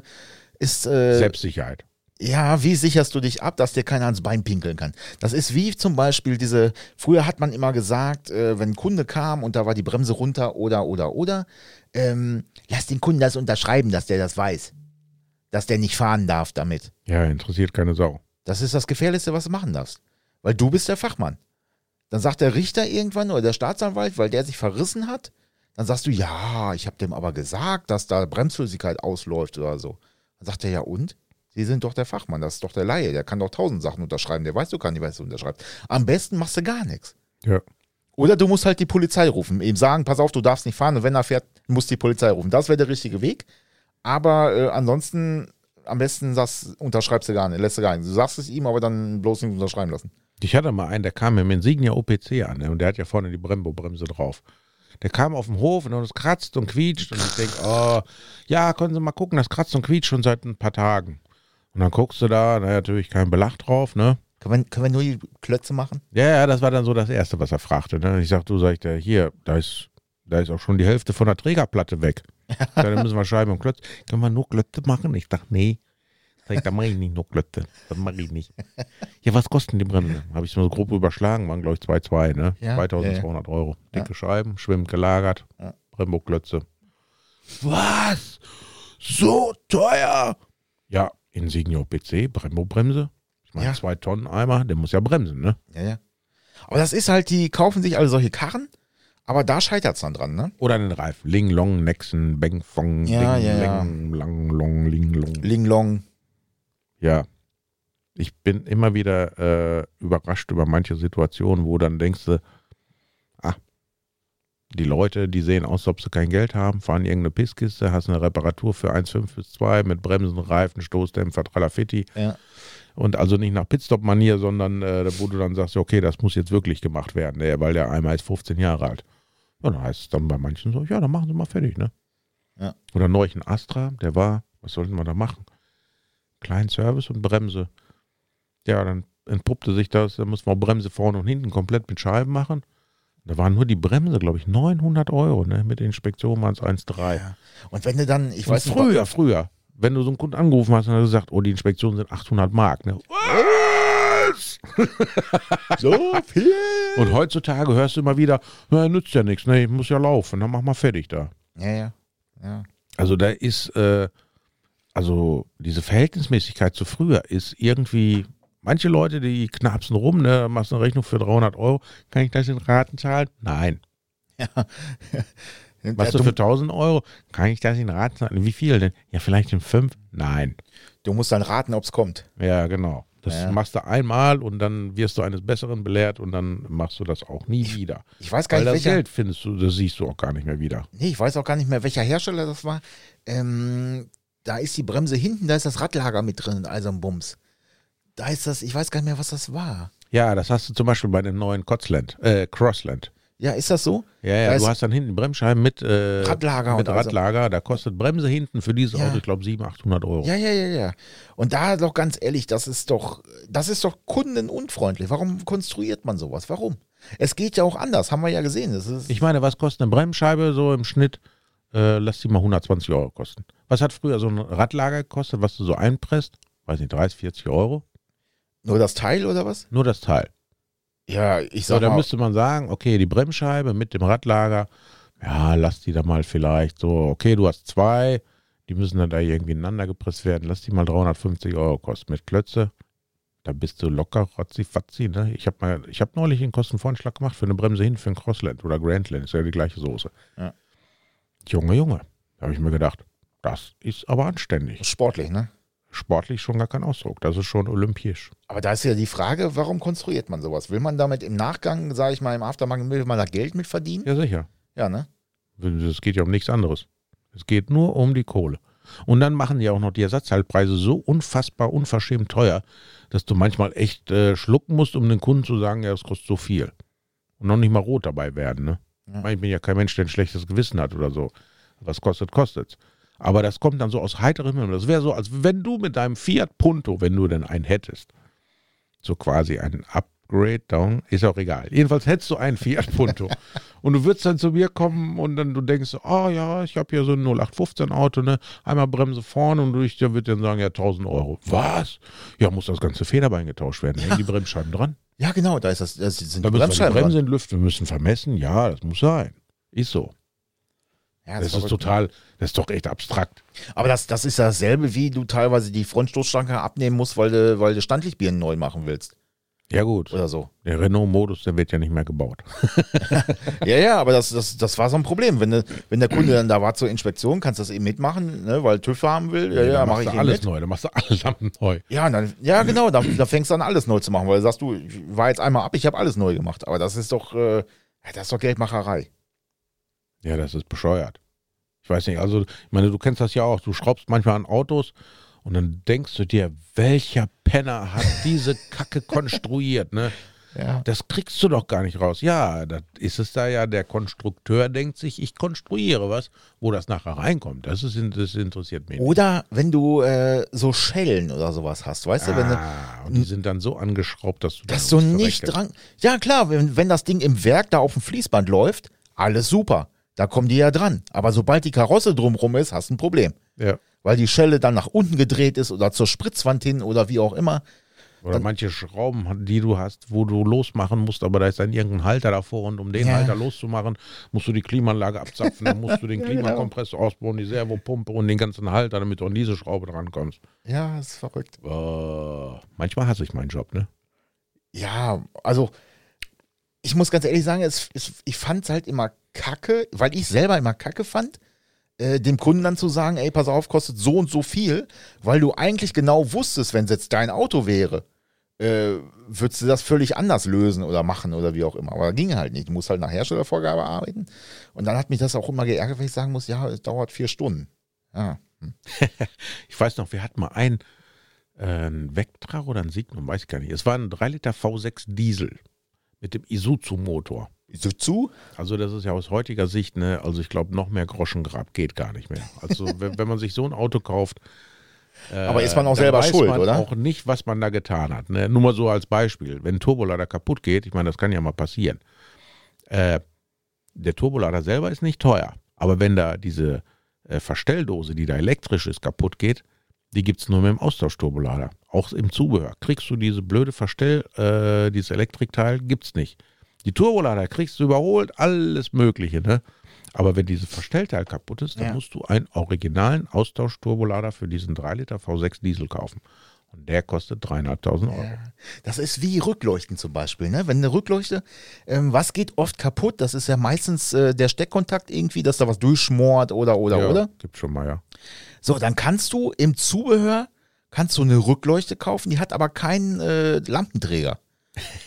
ist äh, Selbstsicherheit. Ja, wie sicherst du dich ab, dass dir keiner ans Bein pinkeln kann? Das ist wie zum Beispiel diese, früher hat man immer gesagt, äh, wenn ein Kunde kam und da war die Bremse runter oder, oder, oder, ähm, lass den Kunden das unterschreiben, dass der das weiß. Dass der nicht fahren darf damit. Ja, interessiert keine Sau. Das ist das Gefährlichste, was du machen darfst. Weil du bist der Fachmann. Dann sagt der Richter irgendwann oder der Staatsanwalt, weil der sich verrissen hat, dann sagst du, ja, ich habe dem aber gesagt, dass da Bremsflüssigkeit ausläuft oder so. Dann sagt er, ja und? Sie sind doch der Fachmann, das ist doch der Laie, der kann doch tausend Sachen unterschreiben, der weiß doch gar nicht, was er unterschreibt. Am besten machst du gar nichts. Ja. Oder du musst halt die Polizei rufen, ihm sagen, pass auf, du darfst nicht fahren und wenn er fährt, muss die Polizei rufen. Das wäre der richtige Weg. Aber äh, ansonsten am besten sagst, unterschreibst du gar nicht, lässt du gar nicht. Du sagst es ihm, aber dann bloß nicht unterschreiben lassen. Ich hatte mal einen, der kam mit dem Insignia OPC an ne? und der hat ja vorne die Brembo-Bremse drauf. Der kam auf dem Hof und es kratzt und quietscht und ich denke, oh, ja, können Sie mal gucken, das kratzt und quietscht schon seit ein paar Tagen. Und dann guckst du da, na, natürlich kein Belach drauf, ne? Können wir, können wir nur die Klötze machen? Ja, ja, das war dann so das Erste, was er fragte. Ne? Ich sag, du, sag ich, da, hier, da ist, da ist auch schon die Hälfte von der Trägerplatte weg. Dann müssen wir Scheiben und Klötze. Können wir nur Klötze machen? Ich dachte, nee. Sag ich, da mache ich nicht nur Klötze. Das mache ich nicht. Ja, was kosten die Bremsen? Habe ich so grob überschlagen, waren glaube ich 2,2, ne? Ja, 2200 Euro. Dicke Scheiben, schwimmend gelagert, Ja. Brembo-Klötze. Was? So teuer? Ja, Insignia PC, Brembo-Bremse. Ich meine, Ja. zwei Tonnen Eimer, der muss ja bremsen, ne? Ja, ja. Aber das ist halt, die kaufen sich alle solche Karren, aber da scheitert es dann dran, ne? Oder den Reifen. Ling, Long, Nexen, Beng, Fong, Ja, Ding, ja, ja. Lang, Long, Ling, Long. Linglong. Ja. Ich bin immer wieder äh, überrascht über manche Situationen, wo dann denkst du, die Leute, die sehen aus, als ob sie kein Geld haben, fahren irgendeine Pisskiste, hast eine Reparatur für 1,5 bis 2 mit Bremsen, Reifen, Stoßdämpfer, Tralafitti. Ja. Und also nicht nach Pitstop-Manier, sondern äh, wo du dann sagst, okay, das muss jetzt wirklich gemacht werden, weil der einmal ist 15 Jahre alt. Ja, dann heißt es dann bei manchen so, ja, dann machen sie mal fertig, ne? Ja. Oder neulich ein Astra, der war, was sollten wir da machen? Kleinen Service und Bremse. Ja, dann entpuppte sich das, da muss man Bremse vorne und hinten komplett mit Scheiben machen. Da waren nur die Bremse, glaube ich, 900 Euro, ne? Mit Inspektion waren es 1,3. Ja. Und wenn du dann, ich Und weiß nicht, früher, früher, wenn du so einen Kunden angerufen hast und er gesagt, oh, die Inspektion sind 800 Mark, ne? Was? so viel. Und heutzutage hörst du immer wieder, ja, nützt ja nichts, ne? Ich muss ja laufen, dann mach mal fertig da. Ja, ja. ja. Also da ist, äh, also diese Verhältnismäßigkeit zu früher ist irgendwie Manche Leute, die knapsen rum, ne, machst eine Rechnung für 300 Euro, kann ich das in Raten zahlen? Nein. Machst du Ja, für 1000 Euro, kann ich das in Raten zahlen? Wie viel denn? Ja, vielleicht in fünf? Nein. du musst dann raten, ob es kommt. Ja, genau. Das Ja. machst du einmal und dann wirst du eines Besseren belehrt und dann machst du das auch nie wieder. Ich weiß gar Weil nicht, das welcher, Geld findest du, das siehst du auch gar nicht mehr wieder. nee, ich weiß auch gar nicht mehr, welcher Hersteller das war. Ähm, da ist die Bremse hinten, da ist das Radlager mit drin, also ein Bums. Da ist das, ich weiß gar nicht mehr, was das war. Ja, das hast du zum Beispiel bei dem neuen Kotzland, äh, Crossland. Ja, ist das so? Ja, ja, Da du hast dann hinten Bremsscheiben mit, äh, Radlager mit und also- Radlager. Da kostet Bremse hinten für dieses Ja. Auto, ich glaube, 700, 800 Euro. Ja, ja, ja, ja. Und da doch ganz ehrlich, das ist doch, das ist doch kundenunfreundlich. Warum konstruiert man sowas? Warum? Es geht ja auch anders, haben wir ja gesehen. Ich meine, was kostet eine Bremsscheibe so im Schnitt? Äh, lass die mal 120 Euro kosten. Was hat früher so ein Radlager gekostet, was du so einpresst? Weiß nicht, 30, 40 Euro? Nur das Teil oder was? Nur das Teil. Ja, ich So, sag da mal, müsste man sagen, okay, die Bremsscheibe mit dem Radlager, ja, lass die da mal vielleicht so, okay, du hast zwei, die müssen dann da irgendwie ineinander gepresst werden, lass die mal 350 Euro kosten. Mit Klötze, da bist du locker, rotzi, fatzi, ne? Ich habe mal, ich habe neulich einen Kostenvoranschlag gemacht für eine Bremse hin für ein Crossland oder Grandland, ist ja die gleiche Soße. Ja. Junge, Junge, da habe ich mir gedacht, das ist aber anständig. sportlich, ne? Sportlich schon gar kein Ausdruck, das ist schon olympisch. Aber da ist ja die Frage, warum konstruiert man sowas? Will man damit im Nachgang, sage ich mal, im Aftermarket, will man da Geld mit verdienen? Ja, sicher. Ja, ne? Es geht ja um nichts anderes. Es geht nur um die Kohle. Und dann machen die auch noch die Ersatzteilpreise so unfassbar unverschämt teuer, dass du manchmal echt äh, schlucken musst, um den Kunden zu sagen, ja, das kostet so viel. Und noch nicht mal rot dabei werden. Ne? Ja. Ich bin ja kein Mensch, der ein schlechtes Gewissen hat oder so. Was kostet, kostet's. Aber das kommt dann so aus heiterem Himmel. Das wäre so, als wenn du mit deinem Fiat Punto, wenn du denn einen hättest, so quasi ein Upgrade down, ist auch egal. Jedenfalls hättest du einen Fiat Punto und du würdest dann zu mir kommen und dann du denkst, oh ja, ich habe hier so ein 0815 Auto, ne, einmal Bremse vorne und ich der wird dann sagen, ja 1000 Euro. Was? Ja, muss das ganze Federbein getauscht werden. Hängen die Bremsscheiben dran? Ja, genau, da ist das, das sind Da die müssen wir die Bremsscheiben Bremse entlüften, wir müssen vermessen. Ja, das muss sein. Ist so. Ja, Das ist verrückt. total, das ist doch echt abstrakt. Aber das, das ist ja dasselbe, wie du teilweise die Frontstoßstange abnehmen musst, weil du, weil du Standlichtbirnen neu machen willst. Ja gut, Oder so. der Renault-Modus, der wird ja nicht mehr gebaut. Ja, ja, aber das, das, das war so ein Problem. Wenn, du, wenn der Kunde dann da war zur Inspektion, kannst du das eben mitmachen, ne, weil TÜV haben will. Ja, ja, da mache ich alles mit. neu, da machst du alle Lampen neu. Ja, dann, ja genau, da, da fängst du an, alles neu zu machen, weil du sagst, du, ich war jetzt einmal ab, ich habe alles neu gemacht. Aber das ist doch, äh, ja, das ist doch Geldmacherei. Ja, das ist bescheuert. Ich weiß nicht, also, ich meine, du kennst das ja auch. Du schraubst manchmal an Autos und dann denkst du dir, welcher Penner hat diese Kacke konstruiert, ne? Ja. Das kriegst du doch gar nicht raus. Ja, das ist es da ja, der Konstrukteur denkt sich, ich konstruiere was, wo das nachher reinkommt. Das, ist, das interessiert mich. nicht. Oder wenn du äh, so Schellen oder sowas hast, weißt du, wenn du, Ah, und die sind dann so angeschraubt, dass du dass du nicht dran. Ja, klar, wenn, wenn das Ding im Werk da auf dem Fließband läuft, alles super. Da kommen die ja dran. Aber sobald die Karosse drumrum ist, hast du ein Problem. Ja. Weil die Schelle dann nach unten gedreht ist oder zur Spritzwand hin oder wie auch immer. Oder manche Schrauben, die du hast, wo du losmachen musst, aber da ist dann irgendein Halter davor und um den Ja. Halter loszumachen, musst du die Klimaanlage abzapfen, dann musst du den genau. Klimakompressor ausbauen, die Servopumpe und den ganzen Halter, damit du an diese Schraube drankommst. Ja, ist verrückt. Äh, manchmal hasse ich meinen Job, ne? Ja, also ich muss ganz ehrlich sagen, es, es, ich fand es halt immer kacke, weil ich selber immer kacke fand, äh, dem Kunden dann zu sagen, ey, pass auf, kostet so und so viel, weil du eigentlich genau wusstest, wenn es jetzt dein Auto wäre, äh, würdest du das völlig anders lösen oder machen oder wie auch immer. Aber ging halt nicht. Du musst halt nach Herstellervorgabe arbeiten. Und dann hat mich das auch immer geärgert, wenn ich sagen muss, ja, es dauert vier Stunden. Ja. Ich weiß noch, wir hatten mal einen, äh, einen Vectra oder einen Signum, weiß ich gar nicht. Es war ein 3 Liter V6 Diesel mit dem Isuzu-Motor. So zu? Also das ist ja aus heutiger Sicht, ne, also ich glaube, noch mehr Groschengrab geht gar nicht mehr. Also wenn, wenn man sich so ein Auto kauft, äh, Aber ist man auch selber weiß schuld, man oder? auch nicht, was man da getan hat. Ne? Nur mal so als Beispiel, wenn ein Turbolader kaputt geht, ich meine, das kann ja mal passieren. Äh, der Turbolader selber ist nicht teuer, aber wenn da diese äh, Verstelldose, die da elektrisch ist, kaputt geht, die gibt es nur mit dem Austauschturbolader. Auch im Zubehör. Kriegst du diese blöde Verstell, äh, dieses Elektrikteil, gibt's nicht. Die Turbolader kriegst du überholt, alles Mögliche, ne? Aber wenn dieses Verstellteil kaputt ist, dann Ja. musst du einen originalen Austauschturbolader für diesen 3 Liter V6 Diesel kaufen. Und der kostet dreieinhalbtausend Euro. Ja. Das ist wie Rückleuchten zum Beispiel. Ne? Wenn eine Rückleuchte, ähm, was geht oft kaputt? Das ist ja meistens äh, der Steckkontakt irgendwie, dass da was durchschmort oder oder ja, oder. Gibt schon mal, ja. So, dann kannst du im Zubehör kannst du eine Rückleuchte kaufen, die hat aber keinen äh, Lampenträger,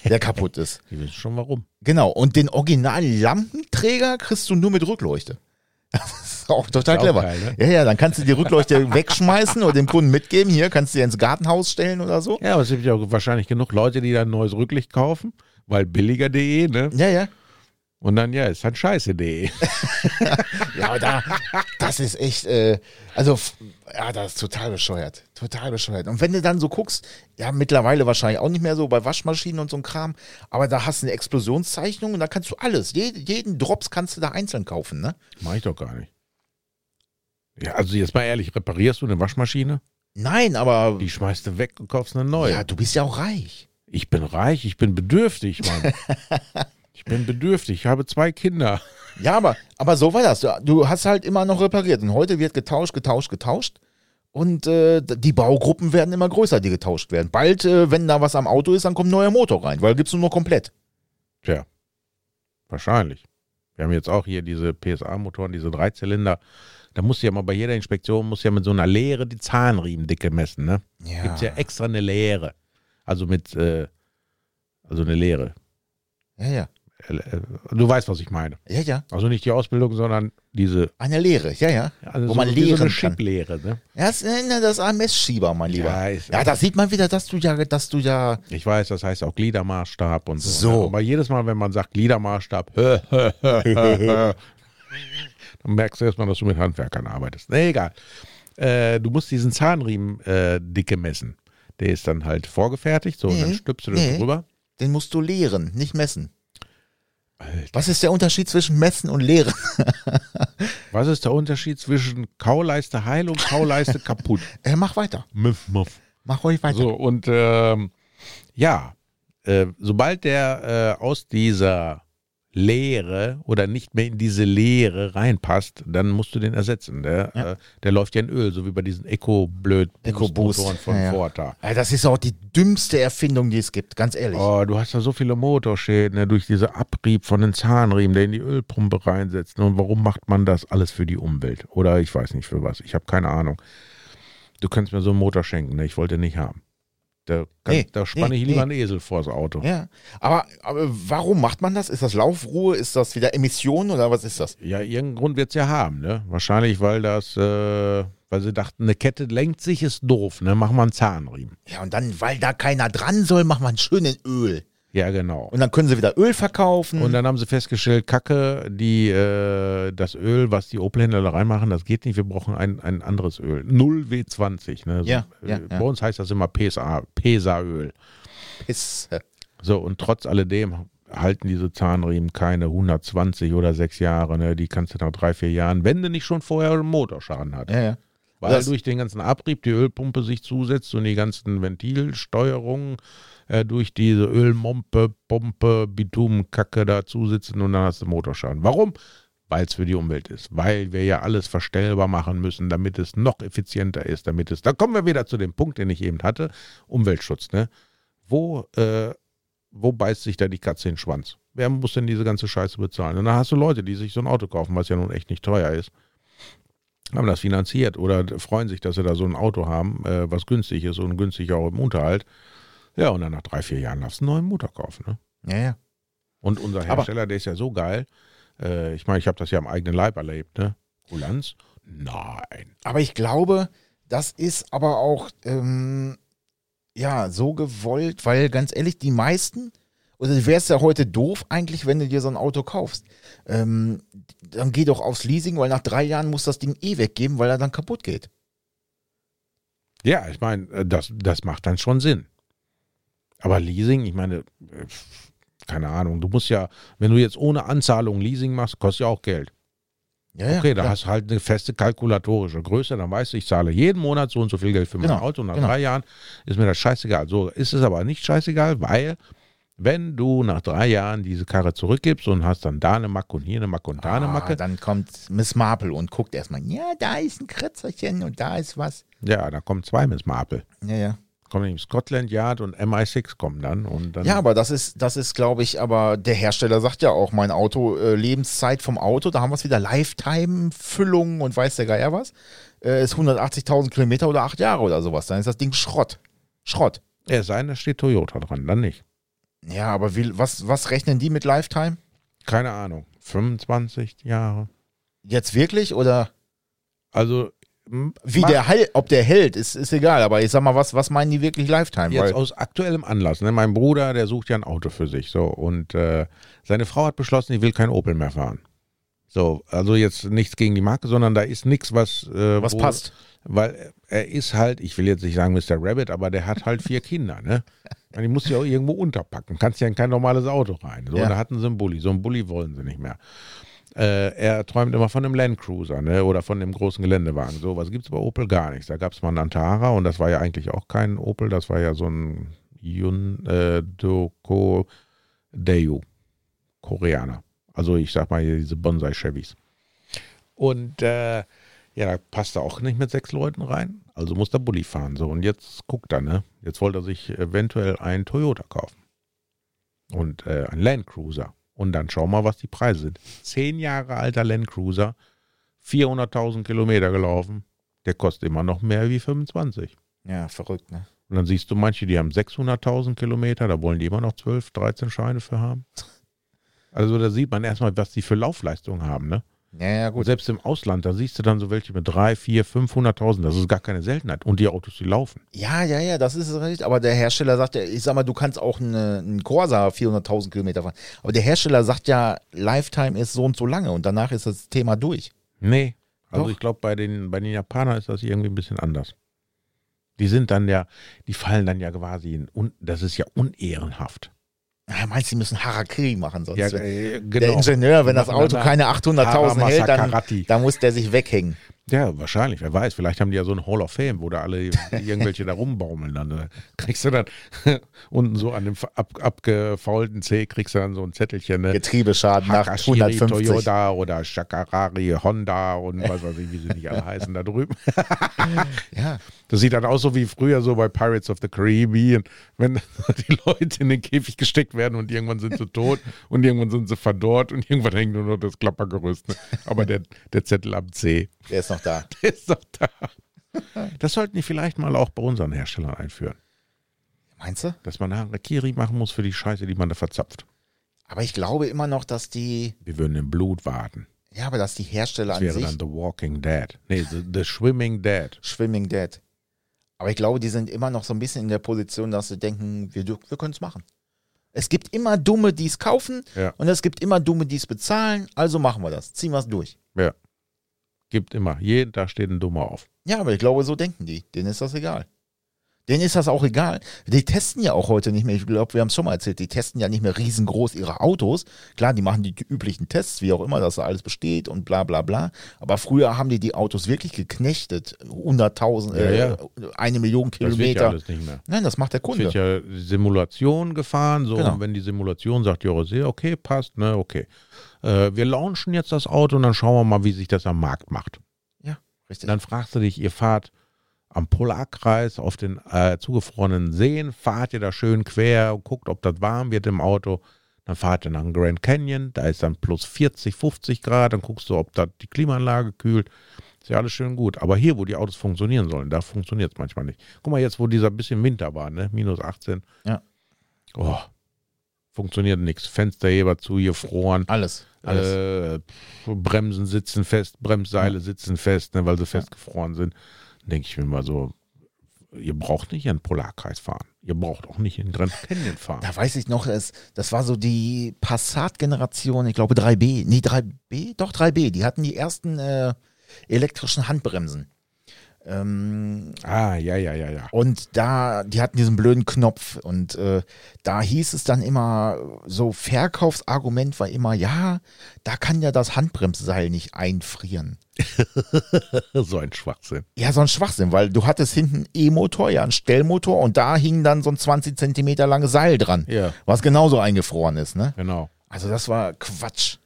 der kaputt ist. Die wissen schon warum. Genau, und den originalen Lampenträger kriegst du nur mit Rückleuchte. Das ist auch total Ist auch clever. geil, ne? Ja, ja, dann kannst du die Rückleuchte wegschmeißen oder dem Kunden mitgeben. Hier kannst du dir ins Gartenhaus stellen oder so. Ja, aber es gibt ja auch wahrscheinlich genug Leute, die dann ein neues Rücklicht kaufen, weil billiger.de, ne? Ja, ja. Und dann, ja, ist halt scheiße.de. Ja, aber da, das ist echt, äh, also, ja, das ist total bescheuert. Total bescheuert. Und wenn du dann so guckst, ja, mittlerweile wahrscheinlich auch nicht mehr so bei Waschmaschinen und so ein Kram, aber da hast du eine Explosionszeichnung und da kannst du alles, jeden, jeden Drops kannst du da einzeln kaufen, ne? Mach ich doch gar nicht. Ja, also jetzt mal ehrlich, reparierst du eine Waschmaschine? Nein, aber, Die schmeißt du weg und kaufst eine neue. ja, du bist ja auch reich. Ich bin reich, ich bin bedürftig, Mann. ich bin bedürftig, ich habe zwei Kinder. Ja, aber, aber so war das. Du, hast halt immer noch repariert. Und heute wird getauscht, getauscht, getauscht. Und äh, die Baugruppen werden immer größer, die getauscht werden. Bald, äh, wenn da was am Auto ist, dann kommt ein neuer Motor rein, weil gibt's nur noch komplett. Tja, wahrscheinlich. Wir haben jetzt auch hier diese PSA-Motoren, diese Dreizylinder. Da musst du ja mal bei jeder Inspektion, musst du ja mit so einer Leere die Zahnriemendicke messen, ne? Ja. Gibt's ja extra eine Leere. Also mit, äh, also eine Leere. Ja, ja. Äh, Du weißt, was ich meine. Ja, ja. Also nicht die Ausbildung, sondern diese, Eine Lehre, ja, ja. also Wo so, man wie so lehren eine kann. Schiblehre, ne? Ja, das, äh, ne, das ist ein Messschieber, mein Lieber. Ja, Ja, da sieht man wieder, dass du ja, dass du ja. Ich weiß, das heißt auch Gliedermaßstab und so. So. ne? Aber jedes Mal, wenn man sagt Gliedermaßstab, dann merkst du erstmal, dass du mit Handwerkern arbeitest. Nee, egal. Äh, du musst diesen Zahnriemen äh, dicke messen. Der ist dann halt vorgefertigt, so, und dann Nee, stülpst du das nee. drüber. Den musst du lehren, nicht messen. Alter. Was ist der Unterschied zwischen messen und lehren? Was ist der Unterschied zwischen Kauleiste heil und Kauleiste kaputt? Äh, mach weiter. Muff, muff. Mach ruhig weiter. So, und ähm, ja, äh, sobald der äh, aus dieser Leere oder nicht mehr in diese Leere reinpasst, dann musst du den ersetzen. Der, Ja. äh, der läuft ja in Öl, so wie bei diesen Eco-Blöd Eco-Boost. Motoren von Ja, ja. Ford da. Das ist auch die dümmste Erfindung, die es gibt, ganz ehrlich. Oh, du hast da so viele Motorschäden ne, durch diese Abrieb von den Zahnriemen, der in die Ölpumpe reinsetzt. Und warum macht man das alles für die Umwelt? Oder ich weiß nicht für was. Ich habe keine Ahnung. Du kannst mir so einen Motor schenken, ne? ich wollte den nicht haben. Da, kann, Nee, da spanne nee, ich lieber nee. einen Esel vors Auto. Ja, aber, aber warum macht man das? Ist das Laufruhe? Ist das wieder Emission oder was ist das? Ja, irgendeinen Grund wird es ja haben, ne? Wahrscheinlich, weil das, äh, weil sie dachten, eine Kette lenkt sich, ist doof, ne? Mach mal einen Zahnriemen. Ja, und dann, weil da keiner dran soll, macht man schön in Öl. Ja, genau. Und dann können sie wieder Öl verkaufen. Und dann haben sie festgestellt, Kacke, die, äh, das Öl, was die Opel-Händler da reinmachen, das geht nicht. Wir brauchen ein, ein anderes Öl. 0W20. Ne? So, Ja, äh, ja, Bei ja. uns heißt das immer PSA, PESA-Öl. Pisse. So, und trotz alledem halten diese Zahnriemen keine 120 oder 6 Jahre. Ne? Die kannst du nach drei, vier Jahren, wenn du nicht schon vorher einen Motorschaden hattest. Ja, ja. Weil Das- durch den ganzen Abrieb die Ölpumpe sich zusetzt und die ganzen Ventilsteuerungen äh, durch diese Ölmompe, Pumpe, Bitumenkacke da zusitzen und dann hast du Motorschaden. Warum? Weil es für die Umwelt ist. Weil wir ja alles verstellbar machen müssen, damit es noch effizienter ist, damit es. Da kommen wir wieder zu dem Punkt, den ich eben hatte: Umweltschutz. Ne? Wo, äh, wo beißt sich da die Katze in den Schwanz? Wer muss denn diese ganze Scheiße bezahlen? Und dann hast du Leute, die sich so ein Auto kaufen, was ja nun echt nicht teuer ist haben das finanziert oder freuen sich, dass sie da so ein Auto haben, äh, was günstig ist und günstig auch im Unterhalt. Ja, und dann nach drei, vier Jahren darfst du einen neuen Motor kaufen. Ne? Ja, ja. Und unser Aber- Hersteller, der ist ja so geil. Äh, ich meine, ich habe das ja am eigenen Leib erlebt. Ne? Kulanz? Nein. Aber ich glaube, das ist aber auch ähm, ja so gewollt, weil ganz ehrlich, die meisten, oder du wärst ja heute doof eigentlich, wenn du dir so ein Auto kaufst. Ähm, dann geh doch aufs Leasing, weil nach drei Jahren muss das Ding eh weggeben, weil er dann kaputt geht. Ja, ich meine, äh, das, das macht dann schon Sinn. Aber Leasing, ich meine, äh, keine Ahnung, du musst ja, wenn du jetzt ohne Anzahlung Leasing machst, kostet ja auch Geld. Ja, Okay, da klar. hast du halt eine feste kalkulatorische Größe, dann weißt du, ich zahle jeden Monat so und so viel Geld für mein Genau, Auto und nach genau. drei Jahren ist mir das scheißegal. So ist es aber nicht scheißegal, weil wenn du nach drei Jahren diese Karre zurückgibst und hast dann da eine Macke und hier eine Macke und da eine Ah, Macke, dann kommt Miss Marple und guckt erstmal, ja, da ist ein Kritzerchen und da ist was. ja, da kommen zwei Miss Marple. Ja, ja. Nämlich Scotland Yard und MI6 kommen dann und dann. Ja, aber das ist, das ist, glaube ich, aber der Hersteller sagt ja auch, mein Auto, äh, Lebenszeit vom Auto, da haben wir es wieder, Lifetime-Füllung und weiß der Geier was, äh, ist 180.000 Kilometer oder acht Jahre oder sowas. Dann ist das Ding Schrott. Schrott. Ja, sein, da steht Toyota dran, dann nicht. Ja, aber wie, was, was rechnen die mit Lifetime? Keine Ahnung. 25 Jahre. Jetzt wirklich oder Also wie der Heil, ob der hält, ist, ist egal, aber ich sag mal, was, was meinen die wirklich Lifetime? jetzt aus aktuellem Anlass. Ne? Mein Bruder, der sucht ja ein Auto für sich. So und äh, seine Frau hat beschlossen, die will kein Opel mehr fahren. So, also jetzt nichts gegen die Marke, sondern da ist nichts, was äh, was wo- passt? Weil er ist halt, ich will jetzt nicht sagen Mr. Rabbit, aber der hat halt vier Kinder, ne? Und die muss ja auch irgendwo unterpacken. Kannst ja in kein normales Auto rein. So, Ja. da hatten sie einen Bulli. So einen Bulli wollen sie nicht mehr. Äh, er träumt immer von einem Landcruiser, ne? Oder von dem großen Geländewagen. So, was gibt's bei Opel gar nichts. Da gab es mal einen Antara und das war ja eigentlich auch kein Opel, das war ja so ein Yun äh, Daewoo. Koreaner. Also ich sag mal hier diese Bonsai-Chevys. Und äh, ja, da passt er auch nicht mit sechs Leuten rein. Also muss der Bulli fahren. So, und jetzt guckt er, ne? Jetzt wollte er sich eventuell einen Toyota kaufen. Und äh, einen Land Cruiser. Und dann schau mal, was die Preise sind. Zehn Jahre alter Land Cruiser, 400.000 Kilometer gelaufen. Der kostet immer noch mehr wie 25. Ja, verrückt, ne? Und dann siehst du manche, die haben 600.000 Kilometer, da wollen die immer noch 12, 13 Scheine für haben. Also da sieht man erstmal, was die für Laufleistung haben, ne? Ja, ja, gut. selbst im Ausland, da siehst du dann so welche mit 3, 4, 500.000. Das ist gar keine Seltenheit. Und die Autos, die laufen. Ja, ja, ja, das ist es richtig. Aber der Hersteller sagt ja, ich sag mal, du kannst auch eine, einen Corsa 400.000 Kilometer fahren. Aber der Hersteller sagt ja, Lifetime ist so und so lange und danach ist das Thema durch. Nee. Also Doch. ich glaube, bei den, bei den Japanern ist das irgendwie ein bisschen anders. Die sind dann ja, die fallen dann ja quasi in, un, das ist ja unehrenhaft. Ja, meinst du, die müssen Harakiri machen sonst? Ja, äh, Der genau. Ingenieur, wenn das Auto keine 800.000 hält, dann, dann muss der sich weghängen. Ja, wahrscheinlich, wer weiß. Vielleicht haben die ja so ein Hall of Fame, wo da alle irgendwelche da rumbaumeln. Dann äh, kriegst du dann unten so an dem ab, abgefaulten C, kriegst du dann so ein Zettelchen. Ne? Getriebeschaden nach Hakashiri, 150. Toyota oder Shakarari, Honda und was weiß ich, wie sie nicht alle heißen da drüben. Ja, Das sieht dann aus so wie früher so bei Pirates of the Caribbean, wenn die Leute in den Käfig gesteckt werden und irgendwann sind sie tot und irgendwann sind sie verdorrt und irgendwann hängt nur noch das Klappergerüst. Ne? Aber der, der Zettel am C, der ist noch da. der ist doch da. Das sollten die vielleicht mal auch bei unseren Herstellern einführen. Meinst du? Dass man Harakiri machen muss für die Scheiße, die man da verzapft. Aber ich glaube immer noch, dass die, Wir würden im Blut warten. ja, aber dass die Hersteller Das an wäre sich dann The Walking Dead. Nee, The, the Swimming Dead. Swimming Dead. Aber ich glaube, die sind immer noch so ein bisschen in der Position, dass sie denken, wir, wir können es machen. Es gibt immer Dumme, die es kaufen Ja. und es gibt immer Dumme, die es bezahlen. Also machen wir das. Ziehen wir es durch. Ja. Gibt immer. Jeden Tag steht ein Dummer auf. Ja, aber ich glaube, so denken die. Denen ist das egal. Denen ist das auch egal. Die testen ja auch heute nicht mehr. Ich glaube, wir haben es schon mal erzählt. Die testen ja nicht mehr riesengroß ihre Autos. Klar, die machen die üblichen Tests, wie auch immer, dass da alles besteht und bla bla bla. Aber früher haben die die Autos wirklich geknechtet. 100.000, Ja, ja. äh, eine Million Das wird ja Kilometer. alles nicht mehr. Nein, das macht der Es Kunde. wird ja Simulation gefahren, so Genau. und wenn die Simulation sagt, ja, okay, passt, ne, okay. Äh, wir launchen jetzt das Auto und dann schauen wir mal, wie sich das am Markt macht. Richtig. Dann fragst du dich, ihr fahrt am Polarkreis auf den äh, zugefrorenen Seen, fahrt ihr da schön quer und guckt, ob das warm wird im Auto. Dann fahrt ihr nach dem Grand Canyon, da ist dann plus 40, 50 Grad, dann guckst du, ob da die Klimaanlage kühlt. Ist ja alles schön gut. Aber hier, wo die Autos funktionieren sollen, da funktioniert es manchmal nicht. Guck mal jetzt, wo dieser bisschen Winter war, ne? Minus 18. Ja. Oh, funktioniert nichts. Fensterheber zugefroren. alles. Alles. Äh, Bremsen sitzen fest, Bremsseile sitzen fest, ne, weil sie festgefroren sind. Denke ich mir mal so, ihr braucht nicht in den Polarkreis fahren. Ihr braucht auch nicht in den Grand Canyon fahren. Da weiß ich noch, das, das war so die Passat-Generation, ich glaube 3B. Nee, 3B? Doch, 3B. Die hatten die ersten äh, elektrischen Handbremsen. Ähm, Ah, ja, ja, ja, ja. und da, die hatten diesen blöden Knopf und äh, da hieß es dann immer, so Verkaufsargument war immer, ja, da kann ja das Handbremsseil nicht einfrieren. so ein Schwachsinn. Ja, so ein Schwachsinn, weil du hattest hinten E-Motor, ja, einen Stellmotor und da hing dann so ein 20 Zentimeter langes Seil dran, Ja, was genauso eingefroren ist, ne? genau. Also das war Quatsch.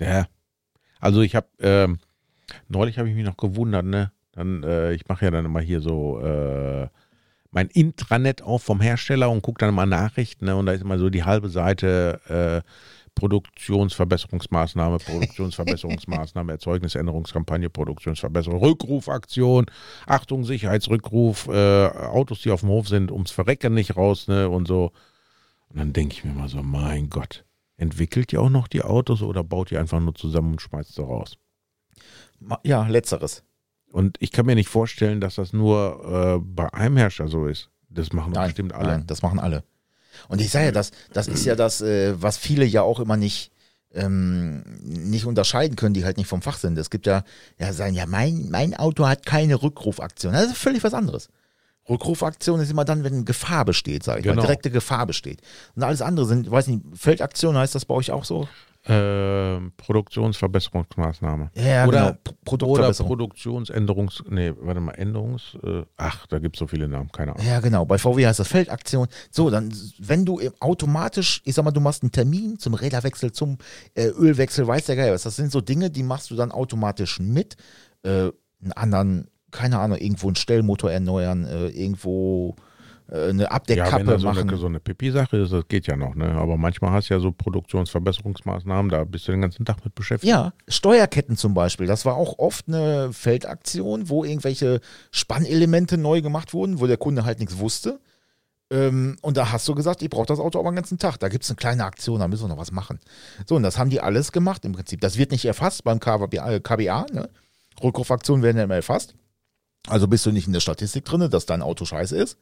Ja. Also ich habe, ähm, neulich habe ich mich noch gewundert, ne? Dann, äh, ich mache ja dann immer hier so äh, mein Intranet auf vom Hersteller und gucke dann mal Nachrichten ne, und da ist immer so die halbe Seite äh, Produktionsverbesserungsmaßnahme, Produktionsverbesserungsmaßnahme, Erzeugnisänderungskampagne, Produktionsverbesserung, Rückrufaktion, Achtung, Sicherheitsrückruf, äh, Autos, die auf dem Hof sind, ums Verrecken nicht raus ne, und so. Und dann denke ich mir mal so, mein Gott, entwickelt ihr auch noch die Autos oder baut ihr einfach nur zusammen und schmeißt sie raus? Ja, letzteres. Und ich kann mir nicht vorstellen, dass das nur äh, bei einem Herrscher so ist. Das machen doch bestimmt alle. Nein, das machen alle. Und ich sage ja, das, das ist ja das, äh, was viele ja auch immer nicht, ähm, nicht unterscheiden können, die halt nicht vom Fach sind. Es gibt ja, ja, sagen, ja, mein, mein Auto hat keine Rückrufaktion. Das ist völlig was anderes. Rückrufaktion ist immer dann, wenn Gefahr besteht, sage ich Genau. mal, direkte Gefahr besteht. Und alles andere sind, weiß nicht, Feldaktion heißt das bei euch auch so? Äh, Produktionsverbesserungsmaßnahme. Ja, oder, genau. P- oder Produktverbesserung. Produktionsänderungs... Nee, warte mal, Änderungs... Äh, ach, da gibt es so viele Namen, keine Ahnung. Ja, genau. Bei VW heißt das Feldaktion. So, dann, wenn du im- automatisch, ich sag mal, du machst einen Termin zum Räderwechsel, zum äh, Ölwechsel, weiß der Geil was. Das sind so Dinge, die machst du dann automatisch mit. Äh, einen anderen, keine Ahnung, irgendwo einen Stellmotor erneuern, äh, irgendwo äh, eine Ja, wenn Abdeckkappe da so machen. eine, so eine Pipi-Sache ist, das geht ja noch, ne? Aber manchmal hast du ja so Produktionsverbesserungsmaßnahmen, da bist du den ganzen Tag mit beschäftigt. Ja, Steuerketten zum Beispiel. Das war auch oft eine Feldaktion, wo irgendwelche Spannelemente neu gemacht wurden, wo der Kunde halt nichts wusste. Ähm, und da hast du gesagt, ich brauche das Auto aber den ganzen Tag. Da gibt es eine kleine Aktion, da müssen wir noch was machen. So, und das haben die alles gemacht im Prinzip. Das wird nicht erfasst beim KBA, KBA ne? Rückrufaktionen werden ja immer erfasst. Also bist du nicht in der Statistik drin, dass dein Auto scheiße ist.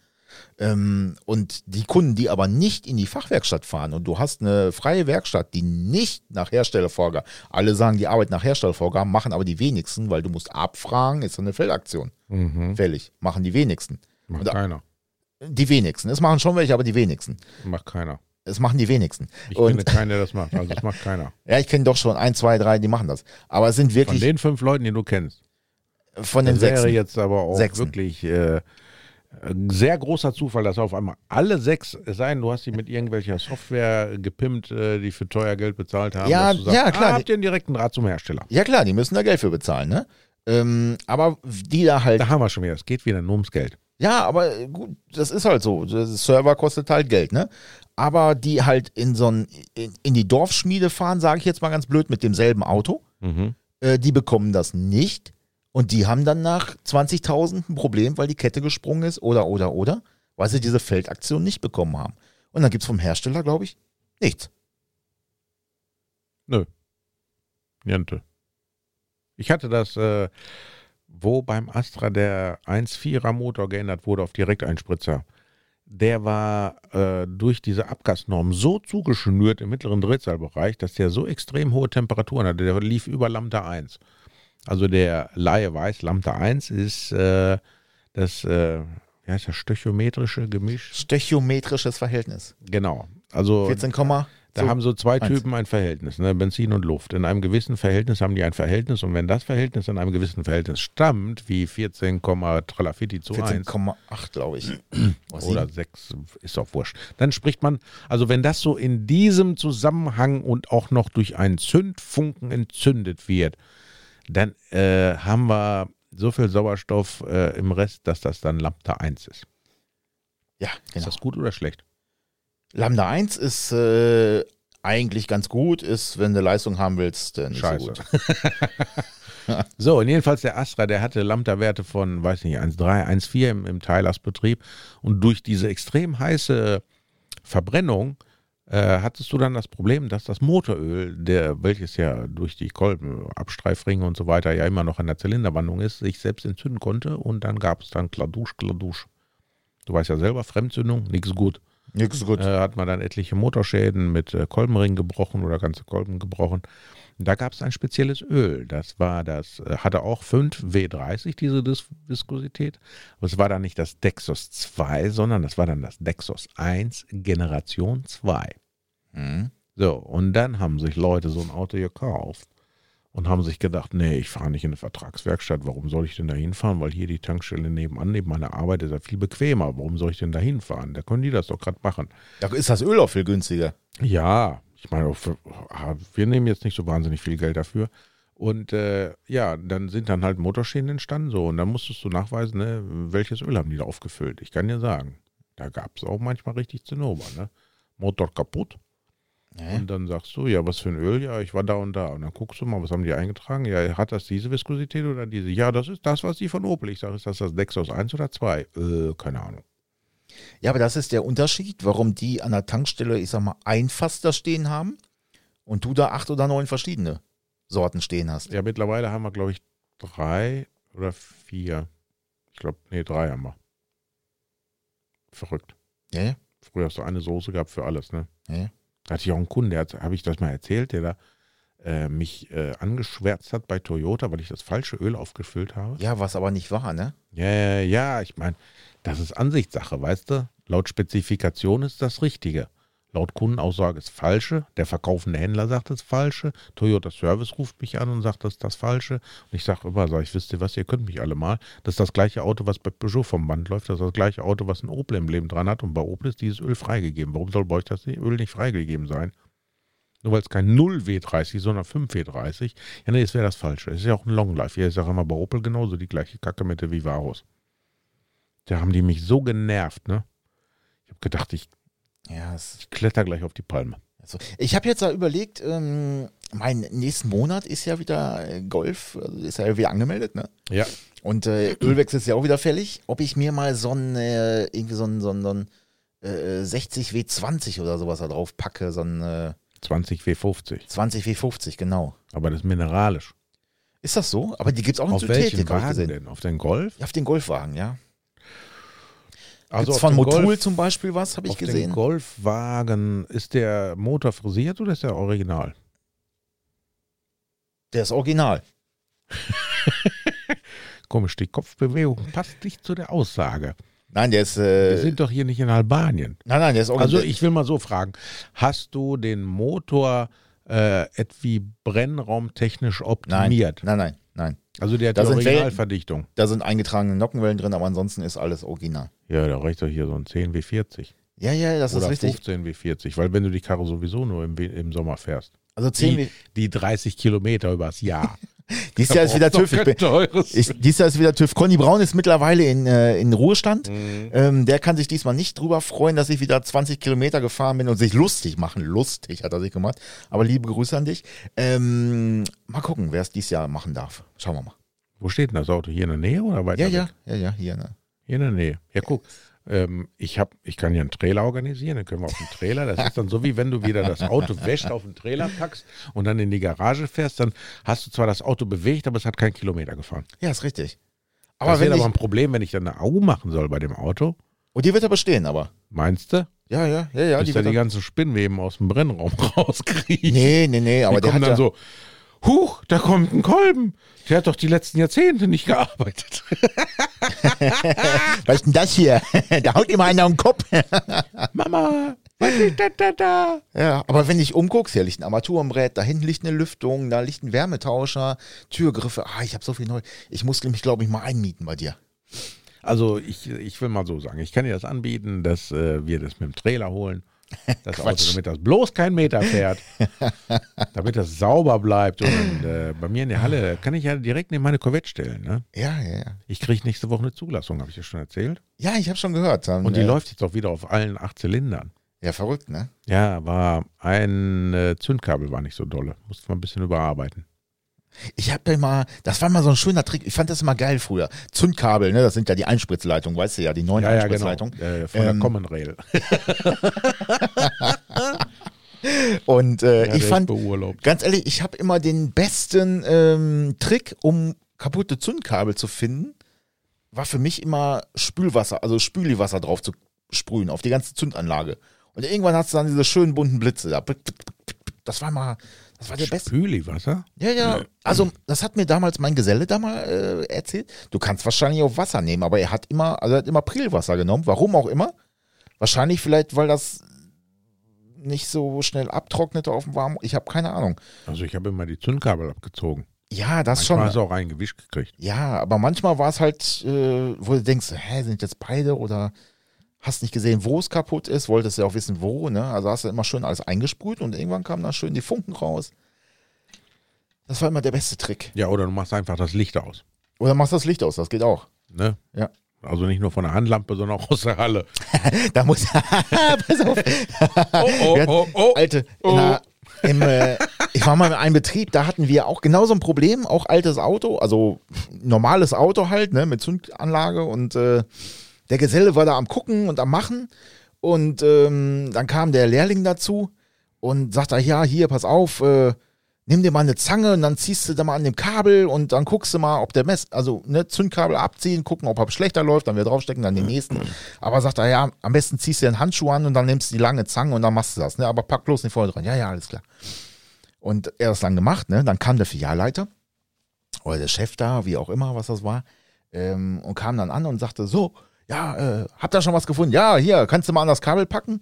Ähm, und die Kunden, die aber nicht in die Fachwerkstatt fahren und du hast eine freie Werkstatt, die nicht nach Herstellervorgaben, alle sagen, die arbeiten nach Herstellervorgaben, machen aber die wenigsten, weil du musst abfragen, ist so eine Feldaktion. Mhm. Fällig. Machen die wenigsten. Macht Und- keiner. Die wenigsten. Es machen schon welche, aber die wenigsten. Macht keiner. Es machen die wenigsten. Ich Und kenne keinen, der das macht. Also das macht keiner. ja, ich kenne doch schon ein, zwei, drei, die machen das. Aber es sind Von wirklich den fünf Leuten, die du kennst. von den Das wäre sechs. jetzt aber auch Sechsen. wirklich äh, sehr großer Zufall, dass auf einmal alle sechs, es sei denn, du hast die mit irgendwelcher Software gepimpt, äh, die für teuer Geld bezahlt haben. Ja, sagst, ja, klar. Ah, habt ihr einen direkten Draht zum Hersteller? Ja klar, die müssen da Geld für bezahlen, ne? Ähm, aber die da halt Da haben wir schon wieder. Es geht wieder nur ums Geld. Ja, aber äh, gut, das ist halt so. Der Server kostet halt Geld, ne? Aber die halt in so ein, in, in die Dorfschmiede fahren, sage ich jetzt mal ganz blöd, mit demselben Auto, Mhm. äh, die bekommen das nicht. Und die haben dann nach 20.000 ein Problem, weil die Kette gesprungen ist oder, oder, oder, weil sie diese Feldaktion nicht bekommen haben. Und dann gibt's vom Hersteller, glaube ich, nichts. Niente. Ich hatte das, äh, wo beim Astra der 1.4er Motor geändert wurde auf Direkteinspritzer. Der war äh, durch diese Abgasnorm so zugeschnürt im mittleren Drehzahlbereich, dass der so extrem hohe Temperaturen hatte. Der lief über Lambda 1. Also der Laie weiß, Lambda 1 ist äh, das, äh, wie heißt das, stöchiometrische Gemisch. Stöchiometrisches Verhältnis. Genau. Also 14, da so, haben so zwei eins. Typen ein Verhältnis, ne? Benzin und Luft. In einem gewissen Verhältnis haben die ein Verhältnis und wenn das Verhältnis in einem gewissen Verhältnis stammt, wie 14, Tralafiti zu 1 14,8, glaube ich. Oder oder sieben. 6, ist auch wurscht, dann spricht man, also wenn das so in diesem Zusammenhang und auch noch durch einen Zündfunken entzündet wird, dann äh, haben wir so viel Sauerstoff äh, im Rest, dass das dann Lambda 1 ist. Ja, Ist genau. das gut oder schlecht? Lambda 1 ist äh, eigentlich ganz gut, ist, wenn du Leistung haben willst, nicht Scheiße. so gut. So, und jedenfalls der Astra, der hatte Lambda-Werte von, weiß nicht, 1,3, 1,4 im, im Teillastbetrieb. Und durch diese extrem heiße Verbrennung äh, hattest du dann das Problem, dass das Motoröl, der, welches ja durch die Kolben, Abstreifringe und so weiter ja immer noch an der Zylinderwandung ist, sich selbst entzünden konnte und dann gab es dann Kladusch, Kladusch. Du weißt ja selber, Fremdzündung, nichts gut. Nix gut. Äh, hat man dann etliche Motorschäden mit äh, Kolbenringen gebrochen oder ganze Kolben gebrochen. Und Da gab es ein spezielles Öl. Das war das, äh, hatte auch 5W30, diese Dis Viskosität. Aber es war dann nicht das Dexos 2, sondern das war dann das Dexos 1 Generation 2. Mhm. So, und dann haben sich Leute so ein Auto gekauft und haben sich gedacht, nee, ich fahre nicht in eine Vertragswerkstatt. Warum soll ich denn da hinfahren? Weil hier die Tankstelle nebenan, neben meiner Arbeit, ist ja viel bequemer. Warum soll ich denn da hinfahren? Da können die das doch gerade machen. Da ist das Öl auch viel günstiger. Ja, ich meine, ah, wir nehmen jetzt nicht so wahnsinnig viel Geld dafür. Und äh, ja, dann sind dann halt Motorschäden entstanden so und dann musstest du nachweisen, ne, welches Öl haben die da aufgefüllt. Ich kann dir sagen, da gab es auch manchmal richtig Zinnober, ne? Motor kaputt. Und dann sagst du, ja, was für ein Öl? Ja, ich war da und da. Und dann guckst du mal, was haben die eingetragen? Ja, hat das diese Viskosität oder diese? Ja, das ist das, was die von Opel. Ich sage, ist das das Dexos 1 oder 2? Äh, keine Ahnung. Ja, aber das ist der Unterschied, warum die an der Tankstelle, ich sag mal, ein Fass da stehen haben und du da acht oder neun verschiedene Sorten stehen hast. Ja, mittlerweile haben wir, glaube ich, drei oder vier. Ich glaube, nee, drei haben wir. Verrückt. Ja, ja. Früher hast du eine Soße gehabt für alles, ne? ja, ja. Da hatte ich auch einen Kunden, der hat, habe ich das mal erzählt, der da äh, mich äh, angeschwärzt hat bei Toyota, weil ich das falsche Öl aufgefüllt habe. Ja, was aber nicht war, ne? Ja, ja, ja, ich meine, das ist Ansichtssache, weißt du? Laut Spezifikation ist das Richtige. Laut Kundenaussage ist falsche. Der verkaufende Händler sagt das Falsche. Toyota Service ruft mich an und sagt, das ist das Falsche. Und ich sage immer, sag ich, wisst ihr was, ihr könnt mich alle mal. Das ist das gleiche Auto, was bei Peugeot vom Band läuft. Das ist das gleiche Auto, was ein Opel im Leben dran hat. Und bei Opel ist dieses Öl freigegeben. Warum soll bei euch das Öl nicht freigegeben sein? Nur weil es kein 0 W30, sondern 5 W30. Ja, nee, das wäre das Falsche. Es ist ja auch ein Longlife. Hier ist auch immer bei Opel genauso die gleiche Kacke mit der Vivaros. Da haben die mich so genervt, ne? Ich habe gedacht, ich, Ja, ich kletter gleich auf die Palme. also ich habe jetzt da überlegt, ähm, mein nächsten Monat ist ja wieder äh, Golf, also ist ja wieder angemeldet, ne? Ja. Und äh, Ölwechsel ist ja auch wieder fällig. Ob ich mir mal so ein, äh, irgendwie so ein, so ein, so ein äh, 60 W20 oder sowas da drauf packe, so ein äh, 20 W50. 20 W50, genau. Aber das ist mineralisch. Ist das so? Aber die gibt es auch in Auf Synthetik, Wagen gesehen. denn? Auf den Golf? Ja, auf den Golfwagen, ja. Also Gibt's auf von den Motul Golf, zum Beispiel was, habe ich auf den gesehen. Golfwagen, ist der Motor frisiert oder ist der original? Der ist original. Komisch, die Kopfbewegung passt nicht zu der Aussage. Nein, der ist. Wir Äh, sind doch hier nicht in Albanien. nein, nein, der ist original. Also ich will mal so fragen, hast du den Motor äh, etwa brennraumtechnisch nein, optimiert? nein, nein, nein. Also der hat Da die Wellen- Originalverdichtung. Da sind eingetragene Nockenwellen drin, aber ansonsten ist alles original. Ja, da reicht doch hier so ein 10 W40 Ja, ja, das oder ist richtig. 15 W40, weil wenn du die Karre sowieso nur im, im Sommer fährst. Also 10 Die, die 30 Kilometer übers Jahr. Dies Jahr ist wieder TÜV. Ich bin, ich, dies Jahr ist wieder TÜV. Conny Braun ist mittlerweile in, äh, in Ruhestand. Mhm. Ähm, der kann sich diesmal nicht drüber freuen, dass ich wieder 20 Kilometer gefahren bin und sich lustig machen. Lustig hat er sich gemacht. Aber liebe Grüße an dich. Ähm, mal gucken, wer es dieses Jahr machen darf. Schauen wir mal. Wo steht denn das Auto? Hier in der Nähe oder weiter Ja, weg? ja, ja, ja, hier. Ne? Hier in der Nähe. Ja, guck. Ähm, ich, hab, ich kann ja einen Trailer organisieren, dann können wir auf den Trailer. Das ist dann so, wie wenn du wieder das Auto wäscht, auf den Trailer packst und dann in die Garage fährst. Dann hast du zwar das Auto bewegt, aber es hat keinen Kilometer gefahren. Ja, ist richtig. Aber Aber das wäre aber ein Problem, wenn ich dann eine AU machen soll bei dem Auto. und die wird er bestehen, aber. Meinst du? Ja, ja, ja, ja. Bis Die da die ganzen Spinnweben aus dem Brennraum rauskriegen. nee, nee, nee, aber die der kommen hat dann ja, so, huch, da kommt ein Kolben. Der hat doch die letzten Jahrzehnte nicht gearbeitet. Was ist denn das hier? da haut immer einer am Kopf. Mama, was liegt da, da, da? Ja, aber wenn ich umguckst, hier liegt ein Armaturenbrett, da hinten liegt eine Lüftung, da liegt ein Wärmetauscher, Türgriffe. Ah, ich habe so viel neu. Ich muss mich, glaube ich, mal einmieten bei dir. Also ich, ich will mal so sagen, ich kann dir das anbieten, dass äh, wir das mit dem Trailer holen. Das Auto, Quatsch. damit das bloß kein Meter fährt. damit das sauber bleibt. Und äh, bei mir in der Halle kann ich ja direkt neben meine Corvette stellen. Ne? Ja, ja, ja. Ich kriege nächste Woche eine Zulassung, habe ich ja schon erzählt. Ja, ich habe schon gehört. Dann, Und die äh, läuft jetzt auch wieder auf allen acht Zylindern. Ja, verrückt, ne? Ja, war ein äh, Zündkabel war nicht so dolle. Musste man ein bisschen überarbeiten. Ich habe mal, das war mal so ein schöner Trick. Ich fand das immer geil früher. Zündkabel, ne? Das sind ja die Einspritzleitungen, weißt du ja, die neuen Ja, ja, genau. Einspritzleitungen. Äh, von Ähm, der Common Rail. Und äh, Ja, ich fand, beurlaubt. ganz ehrlich, ich habe immer den besten ähm, Trick, um kaputte Zündkabel zu finden, war für mich immer Spülwasser, also Spüliwasser drauf zu sprühen auf die ganze Zündanlage. Und irgendwann hast du dann diese schönen bunten Blitze da. Das war mal, das war der beste. Spüliwasser? Ja, ja. Also, das hat mir damals mein Geselle da mal äh, erzählt. Du kannst wahrscheinlich auch Wasser nehmen, aber er hat immer, also er hat immer Prilwasser genommen. Warum auch immer. Wahrscheinlich vielleicht, weil das nicht so schnell abtrocknete auf dem Warmen. Ich habe keine Ahnung. Also ich habe immer die Zündkabel abgezogen. Ja, das Manchmal schon. hast du auch einen gewischt gekriegt. Ja, aber manchmal war es halt, äh, wo du denkst, hä, sind jetzt beide oder hast nicht gesehen, wo es kaputt ist, wolltest ja auch wissen, wo, ne? Also hast du immer schön alles eingesprüht und irgendwann kamen da schön die Funken raus. Das war immer der beste Trick. Ja, oder du machst einfach das Licht aus. Oder machst das Licht aus, das geht auch. Ne? Ja. Also nicht nur von der Handlampe, sondern auch aus der Halle. Da muss. Pass auf. Oh, oh, oh, oh. Alte, Oh. einer, im, äh, ich war mal in einem Betrieb, da hatten wir auch genau so ein Problem, auch altes Auto, also normales Auto halt, ne, mit Zündanlage und äh, der Geselle war da am gucken und am machen und ähm, dann kam der Lehrling dazu und sagt er, ja, hier, pass auf, äh, nimm dir mal eine Zange und dann ziehst du da mal an dem Kabel und dann guckst du mal, ob der Mess, also ne, Zündkabel abziehen, gucken, ob er schlechter läuft, dann wieder draufstecken, dann den nächsten. Aber sagt er, ja, am besten ziehst du den Handschuh an und dann nimmst du die lange Zange und dann machst du das, ne? Aber pack bloß nicht vorher dran. Ja, ja, alles klar. Und er hat das dann gemacht, ne? Dann kam der Filialleiter oder der Chef da, wie auch immer, was das war, ähm, und kam dann an und sagte, so, ja, äh, habt ihr schon was gefunden? Ja, hier, kannst du mal an das Kabel packen?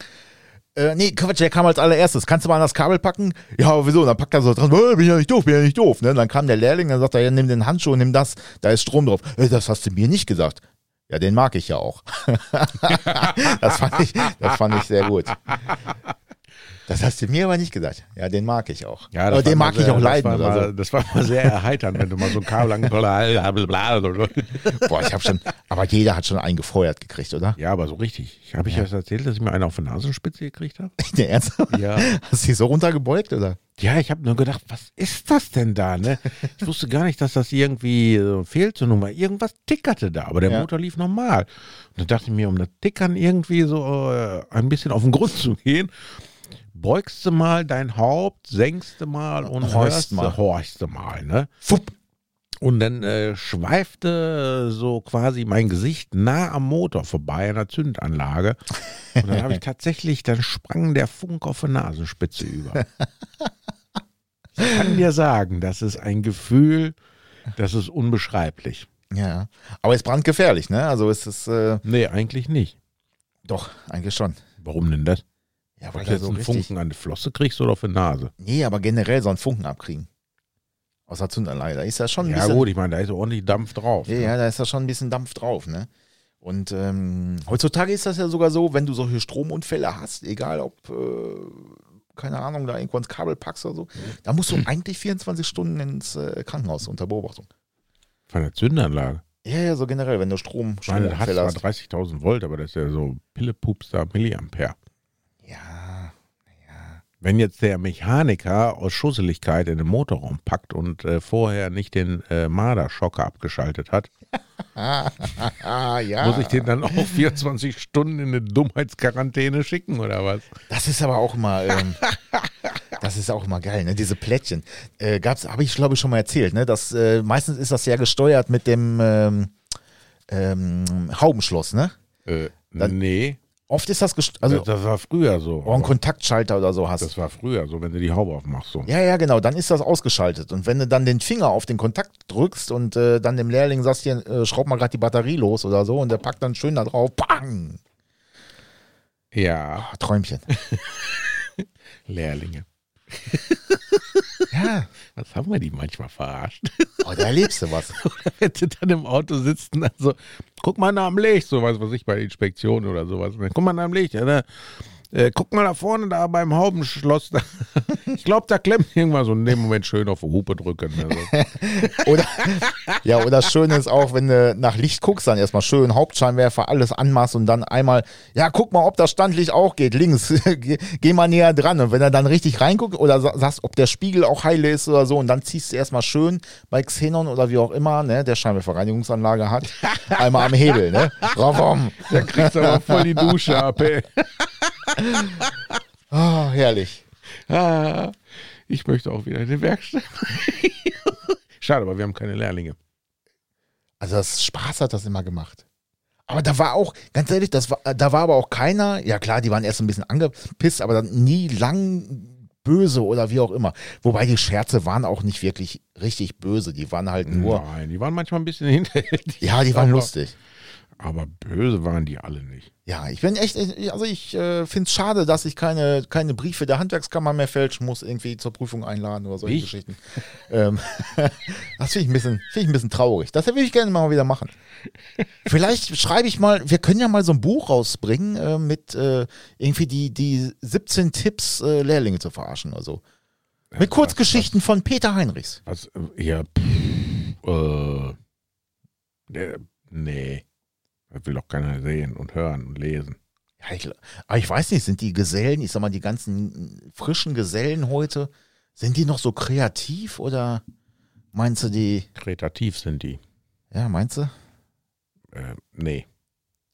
Äh, nee, Quatsch, der kam als allererstes. Kannst du mal an das Kabel packen? Ja, wieso? Dann packt er so dran, äh, bin ja nicht doof, bin ja nicht doof. Ne? Dann kam der Lehrling, dann sagt er, ja, nimm den Handschuh, nimm das, da ist Strom drauf. Äh, das hast du mir nicht gesagt. Ja, den mag ich ja auch. das, fand ich, das fand ich sehr gut. Das hast du mir aber nicht gesagt. Ja, den mag ich auch. Ja, aber den mag mal ich sehr, auch leiden Das war, mal, so. das war mal sehr erheiternd, wenn du mal so ein Kabel lang. Blablabla. Boah, ich habe schon, aber jeder hat schon einen gefeuert gekriegt, oder? Ja, aber so richtig. Habe ich Ja. das erzählt, dass ich mir einen auf die Nasenspitze gekriegt habe? Der Ernst? Ja. Hast du dich so runtergebeugt, oder? Ja, ich habe nur gedacht, was ist das denn da? Ne? Ich wusste gar nicht, dass das irgendwie äh, Fehlzündung war. Irgendwas tickerte da, aber der Ja. Motor lief normal. Und dann dachte ich mir, um das Tickern irgendwie so äh, ein bisschen auf den Grund zu gehen, beugst du mal dein Haupt, senkst du mal und Horchst mal. du, horchst du mal. Ne? Fupp. Und dann äh, schweifte so quasi mein Gesicht nah am Motor vorbei an der Zündanlage. Und dann habe ich tatsächlich, dann sprang der Funk auf die Nasenspitze über. Ich kann dir sagen, das ist ein Gefühl, das ist unbeschreiblich. Ja. Aber es ist brandgefährlich, ne? Also es ist, äh, Nee, eigentlich nicht. doch, eigentlich schon. Warum denn das? Ja, Weil weil du jetzt so einen richtig, Funken an die Flosse kriegst oder auf die Nase? nee, aber generell so einen Funken abkriegen. Aus der Zündanlage. Da ist ja schon ein Ja bisschen, gut, ich meine, da ist ordentlich Dampf drauf. ja, ne? ja, da ist ja schon ein bisschen Dampf drauf, ne? Und ähm, heutzutage ist das ja sogar so, wenn du solche Stromunfälle hast, egal ob, äh, keine Ahnung, da irgendwo ins Kabel packst oder so, da musst du eigentlich 24 Stunden ins äh, Krankenhaus unter Beobachtung. Von der Zündanlage. Ja, ja, so generell, wenn du Strom, Stromunfälle hast. 30.000 Volt, aber das ist ja so Pillepups Milliampere. Wenn jetzt der Mechaniker aus Schusseligkeit in den Motorraum packt und äh, vorher nicht den äh, Marderschocker abgeschaltet hat, ja. muss ich den dann auch 24 Stunden in eine Dummheitsquarantäne schicken oder was? Das ist aber auch immer, ähm, das ist auch immer geil, ne? Diese Plättchen. Äh, gab's, habe ich glaube ich schon mal erzählt, ne? Das, äh, meistens ist das ja gesteuert mit dem ähm, ähm, Haubenschloss, ne? Äh, Dann- nee, Oft ist das also das, das war früher so. oh, einen Kontaktschalter oder so hast. Das war früher so, wenn du die Haube aufmachst. So. ja, ja, genau, dann ist das ausgeschaltet. Und wenn du dann den Finger auf den Kontakt drückst und äh, dann dem Lehrling sagst, hier, äh, schraub mal gerade die Batterie los oder so und der packt dann schön da drauf, bang! Ja, Ah, Träumchen. Lehrlinge. Ja, Was haben wir die manchmal verarscht? oh, da erlebst du was. wenn sie dann im Auto sitzen, also guck mal nach dem Licht, so was weiß ich bei Inspektionen oder sowas. Guck mal nach dem Licht, ja, da, äh, guck mal da vorne da beim Haubenschloss. Da, ich glaube, da klemmt irgendwas und in dem Moment schön auf die Hupe drücken. Also. Oder, ja, oder das Schöne ist auch, wenn du nach Licht guckst, dann erstmal schön Hauptscheinwerfer, alles anmachst und dann einmal, ja, guck mal, ob das Standlicht auch geht, links, geh, geh mal näher dran. Und wenn er dann richtig reinguckt oder sa- sagst, ob der Spiegel auch heile ist oder so, und dann ziehst du erstmal schön bei Xenon oder wie auch immer, ne, der Scheinwerferreinigungsanlage hat, einmal am Hebel, ne? Ravum. Da kriegst du aber voll die Dusche ab, ey. Ah, herrlich. Ah, ich möchte auch wieder in die Werkstatt. Schade, aber wir haben keine Lehrlinge. Also das Spaß hat das immer gemacht. Aber da war auch, ganz ehrlich, das war, da war aber auch keiner, ja klar, die waren erst ein bisschen angepisst, aber dann nie lang böse oder wie auch immer. Wobei die Scherze waren auch nicht wirklich richtig böse, die waren halt nur, Nein, die waren manchmal ein bisschen hinterhältig. ja, die waren aber, lustig. Aber böse waren die alle nicht. Ja, ich bin echt, also ich äh, finde es schade, dass ich keine, keine Briefe der Handwerkskammer mehr fälschen muss, irgendwie zur Prüfung einladen oder solche Ich? Geschichten. ähm, das finde ich, ein bisschen- finde ich ein bisschen traurig. Das würde ich gerne mal wieder machen. Vielleicht schreibe ich mal, wir können ja mal so ein Buch rausbringen äh, mit äh, irgendwie die, die 17 Tipps, äh, Lehrlinge zu verarschen oder so. Mit Kurzgeschichten von Peter Heinrichs. Was, äh, ja, pff, äh, der- nee. Das will doch keiner sehen und hören und lesen. Ja, ich, aber ich weiß nicht, sind die Gesellen, ich sag mal, die ganzen frischen Gesellen heute, sind die noch so kreativ oder meinst du die, Kreativ sind die. ja, meinst du? Äh, nee.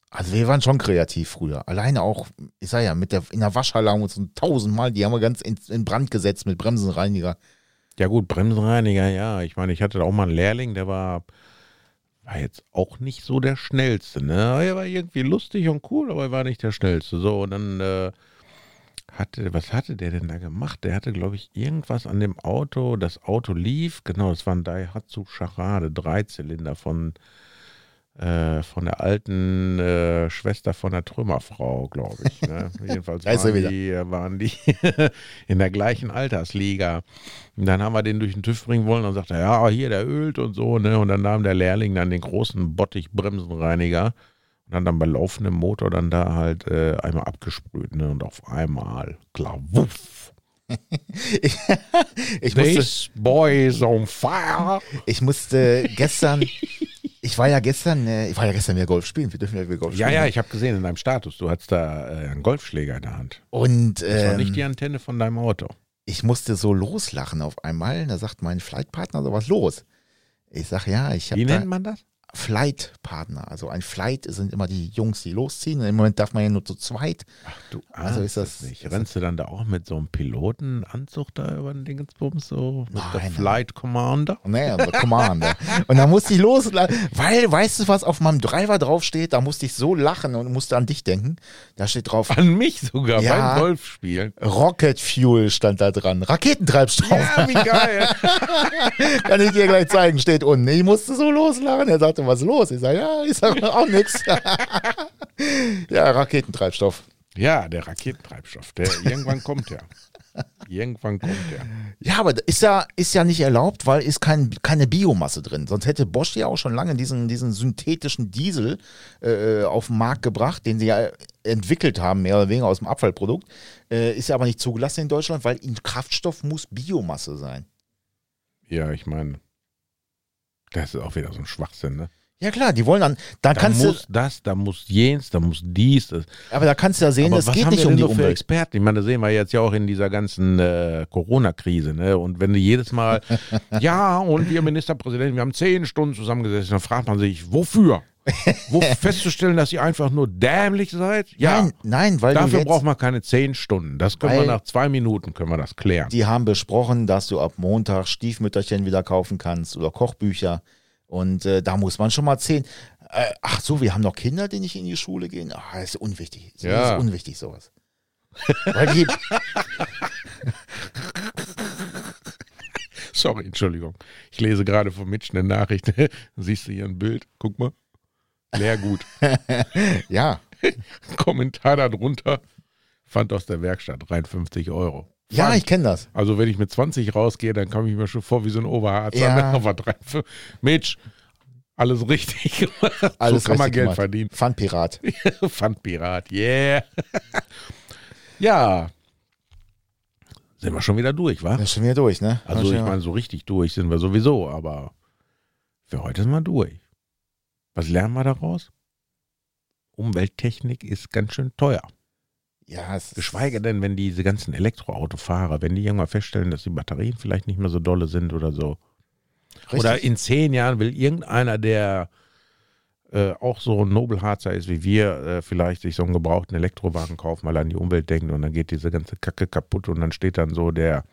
Also wir waren schon kreativ früher. Alleine auch, ich sag ja, mit der, in der Waschhalle haben wir uns tausendmal, die haben wir ganz in, in Brand gesetzt mit Bremsenreiniger. Ja gut, Bremsenreiniger, ja. Ich meine, ich hatte da auch mal einen Lehrling, der war, war jetzt auch nicht so der Schnellste. Ne? Er war irgendwie lustig und cool, aber er war nicht der Schnellste. So, und dann äh, hatte, was hatte der denn da gemacht? Der hatte, glaube ich, irgendwas an dem Auto. Das Auto lief, genau, das war ein Daihatsu Charade, Dreizylinder von, äh, von der alten äh, Schwester von der Trümmerfrau, glaube ich. Ne? Jedenfalls er waren die, äh, waren die in der gleichen Altersliga. Und dann haben wir den durch den TÜV bringen wollen und sagte, ja, hier, der ölt und so, ne? Und dann nahm der Lehrling dann den großen Bottich-Bremsenreiniger und hat dann bei laufendem Motor dann da halt äh, einmal abgesprüht, ne? Und auf einmal, klar, wuff. Ich, ich, musste, This boy is on fire. ich musste gestern, ich war ja gestern, äh, ich war ja gestern wieder Golf spielen, wir dürfen ja wieder Golf Ja, spielen. ja, ich habe gesehen in deinem Status, du hattest da äh, einen Golfschläger in der Hand. Und Das war nicht ähm, die Antenne von deinem Auto. ich musste so loslachen auf einmal. Da sagt mein Flightpartner so was los. Ich sag ja, ich Wie habe nennt da man das? Flightpartner. Also ein Flight sind immer die Jungs, die losziehen. Und Im Moment darf man ja nur zu zweit. Ach du Also ist das- nicht. Rennst du dann da auch mit so einem Pilotenanzug da über den Dingensbums so? Mit der Nein, nein. Flight Commander? Naja, the Commander. Und da musste ich loslachen, weil, weißt du, was auf meinem Driver draufsteht? Da musste ich so lachen und musste an dich denken. Da steht drauf, An mich sogar Ja. beim Golfspielen. Rocket Fuel stand da dran. Raketentreibstoff. Ja, wie geil. Kann ich dir gleich zeigen, steht unten. Ich musste so loslachen. Er sagte, was ist los? Ich sage, ja, ich sage auch nichts. Ja, Raketentreibstoff. ja, der Raketentreibstoff. Der, irgendwann kommt der. Irgendwann kommt der. Ja, aber ist ja, ist ja nicht erlaubt, weil ist kein, keine Biomasse drin. Sonst hätte Bosch ja auch schon lange diesen, diesen synthetischen Diesel äh, auf den Markt gebracht, den sie ja entwickelt haben, mehr oder weniger aus dem Abfallprodukt. Äh, ist ja aber nicht zugelassen in Deutschland, weil in Kraftstoff muss Biomasse sein. Ja, ich meine, das ist auch wieder so ein Schwachsinn, ne? Ja klar, die wollen dann, da Da kannst muss das, da muss jenes, da muss dies. Das. du, aber da kannst du ja sehen, Aber es was geht haben nicht wir um denn die so für Umwelt. Experten? Ich meine, das sehen wir jetzt ja auch in dieser ganzen äh, Corona-Krise. Ne? Und wenn du jedes Mal, ja, und wir Ministerpräsidenten, wir haben zehn Stunden zusammengesessen, dann fragt man sich, wofür? Wo festzustellen, dass ihr einfach nur dämlich seid? Ja, Nein, nein, weil du dafür jetzt, braucht man keine zehn Stunden. Das können wir nach zwei Minuten können wir das klären. die haben besprochen, dass du ab Montag Stiefmütterchen wieder kaufen kannst oder Kochbücher. Und äh, da muss man schon mal zehn. Äh, ach so, wir haben noch Kinder, die nicht in die Schule gehen. Ah, ist unwichtig. Das Ja. ist unwichtig, sowas. Sorry, Entschuldigung. Ich lese gerade von Mitch eine Nachricht. Siehst du hier ein Bild? Guck mal. Leergut. ja, Kommentar darunter. Fand aus der Werkstatt 53 Euro. ja, Fand. ich kenne das. Also wenn ich mit 20 rausgehe, dann komme ich mir schon vor wie so ein Oberarzt. Ja. Mitch, alles richtig. Alles so kann man Geld gemacht. verdienen. Pfandpirat. Pfandpirat, yeah. ja. Sind wir schon wieder durch, wa? Ist schon wieder durch, ne? Also ich meine, so richtig durch sind wir sowieso, aber für heute sind wir durch. Was lernen wir daraus? Umwelttechnik ist ganz schön teuer. ja, es Geschweige denn, wenn diese ganzen Elektroautofahrer, wenn die irgendwann feststellen, dass die Batterien vielleicht nicht mehr so dolle sind oder so. Richtig. Oder in zehn Jahren will irgendeiner, der äh, auch so ein Nobelharzer ist wie wir, äh, vielleicht sich so einen gebrauchten Elektrowagen kaufen, weil er an die Umwelt denkt und dann geht diese ganze Kacke kaputt und dann steht dann so der,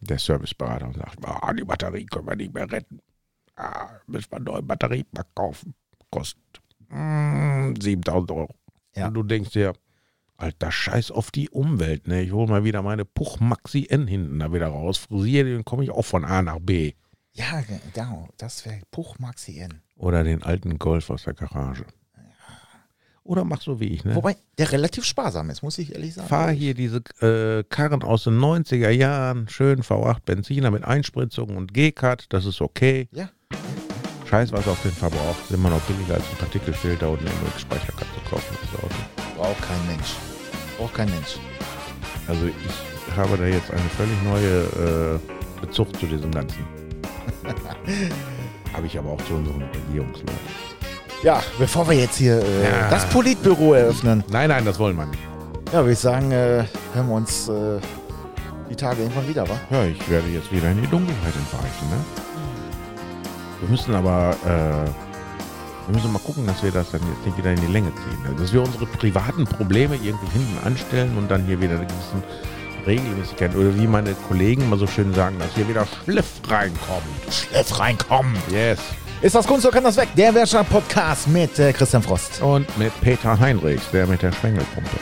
der Serviceberater und sagt, ah, die Batterie können wir nicht mehr retten. Ah, müssen wir einen neuen Batteriepack kaufen. Kostet mm, 7000 Euro. Ja. Und du denkst dir, Alter, scheiß auf die Umwelt, ne? Ich hole mal wieder meine Puch Maxi N hinten da wieder raus, frisiere den, komme ich auch von A nach B. ja, genau. Das wäre Puch Maxi N. Oder den alten Golf aus der Garage. Oder mach so wie ich, ne? Wobei der relativ sparsam ist, muss ich ehrlich sagen. Fahr hier diese äh, Karren aus den 90er Jahren, schön V8 Benziner mit Einspritzung und G-Cut, das ist okay. Ja. Scheiß was auf den Verbrauch, ist immer noch billiger als ein Partikelfilter und eine MX-Speicherkarte zu kaufen. Das Auto. Braucht kein Mensch. Braucht kein Mensch. Also ich habe da jetzt eine völlig neue äh, Bezug zu diesem Ganzen. habe ich aber auch zu unseren Regierungsleuten. Ja, bevor wir jetzt hier äh, Ja. das Politbüro eröffnen, Nein, nein, das wollen wir nicht. ja, würde ich sagen, äh, hören wir uns äh, die Tage irgendwann wieder, wa? Ja, ich werde jetzt wieder in die Dunkelheit entweichen. Ne? Wir müssen aber, äh, wir müssen mal gucken, dass wir das dann jetzt nicht wieder in die Länge ziehen. Also, dass wir unsere privaten Probleme irgendwie hinten anstellen und dann hier wieder eine gewisse Regelmäßigkeit oder wie meine Kollegen mal so schön sagen, dass hier wieder Schliff reinkommt. Schliff reinkommen. Yes. Ist das Kunst oder kann das weg? Der Werkstatt-Podcast mit äh, Christian Frost. Und mit Peter Heinrichs, der mit der Schwengelpumpe.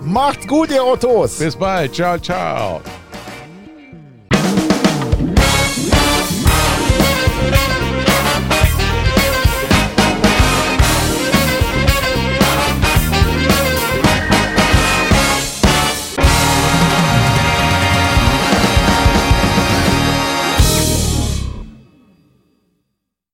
Macht's gut, ihr Autos! Bis bald. Ciao, ciao.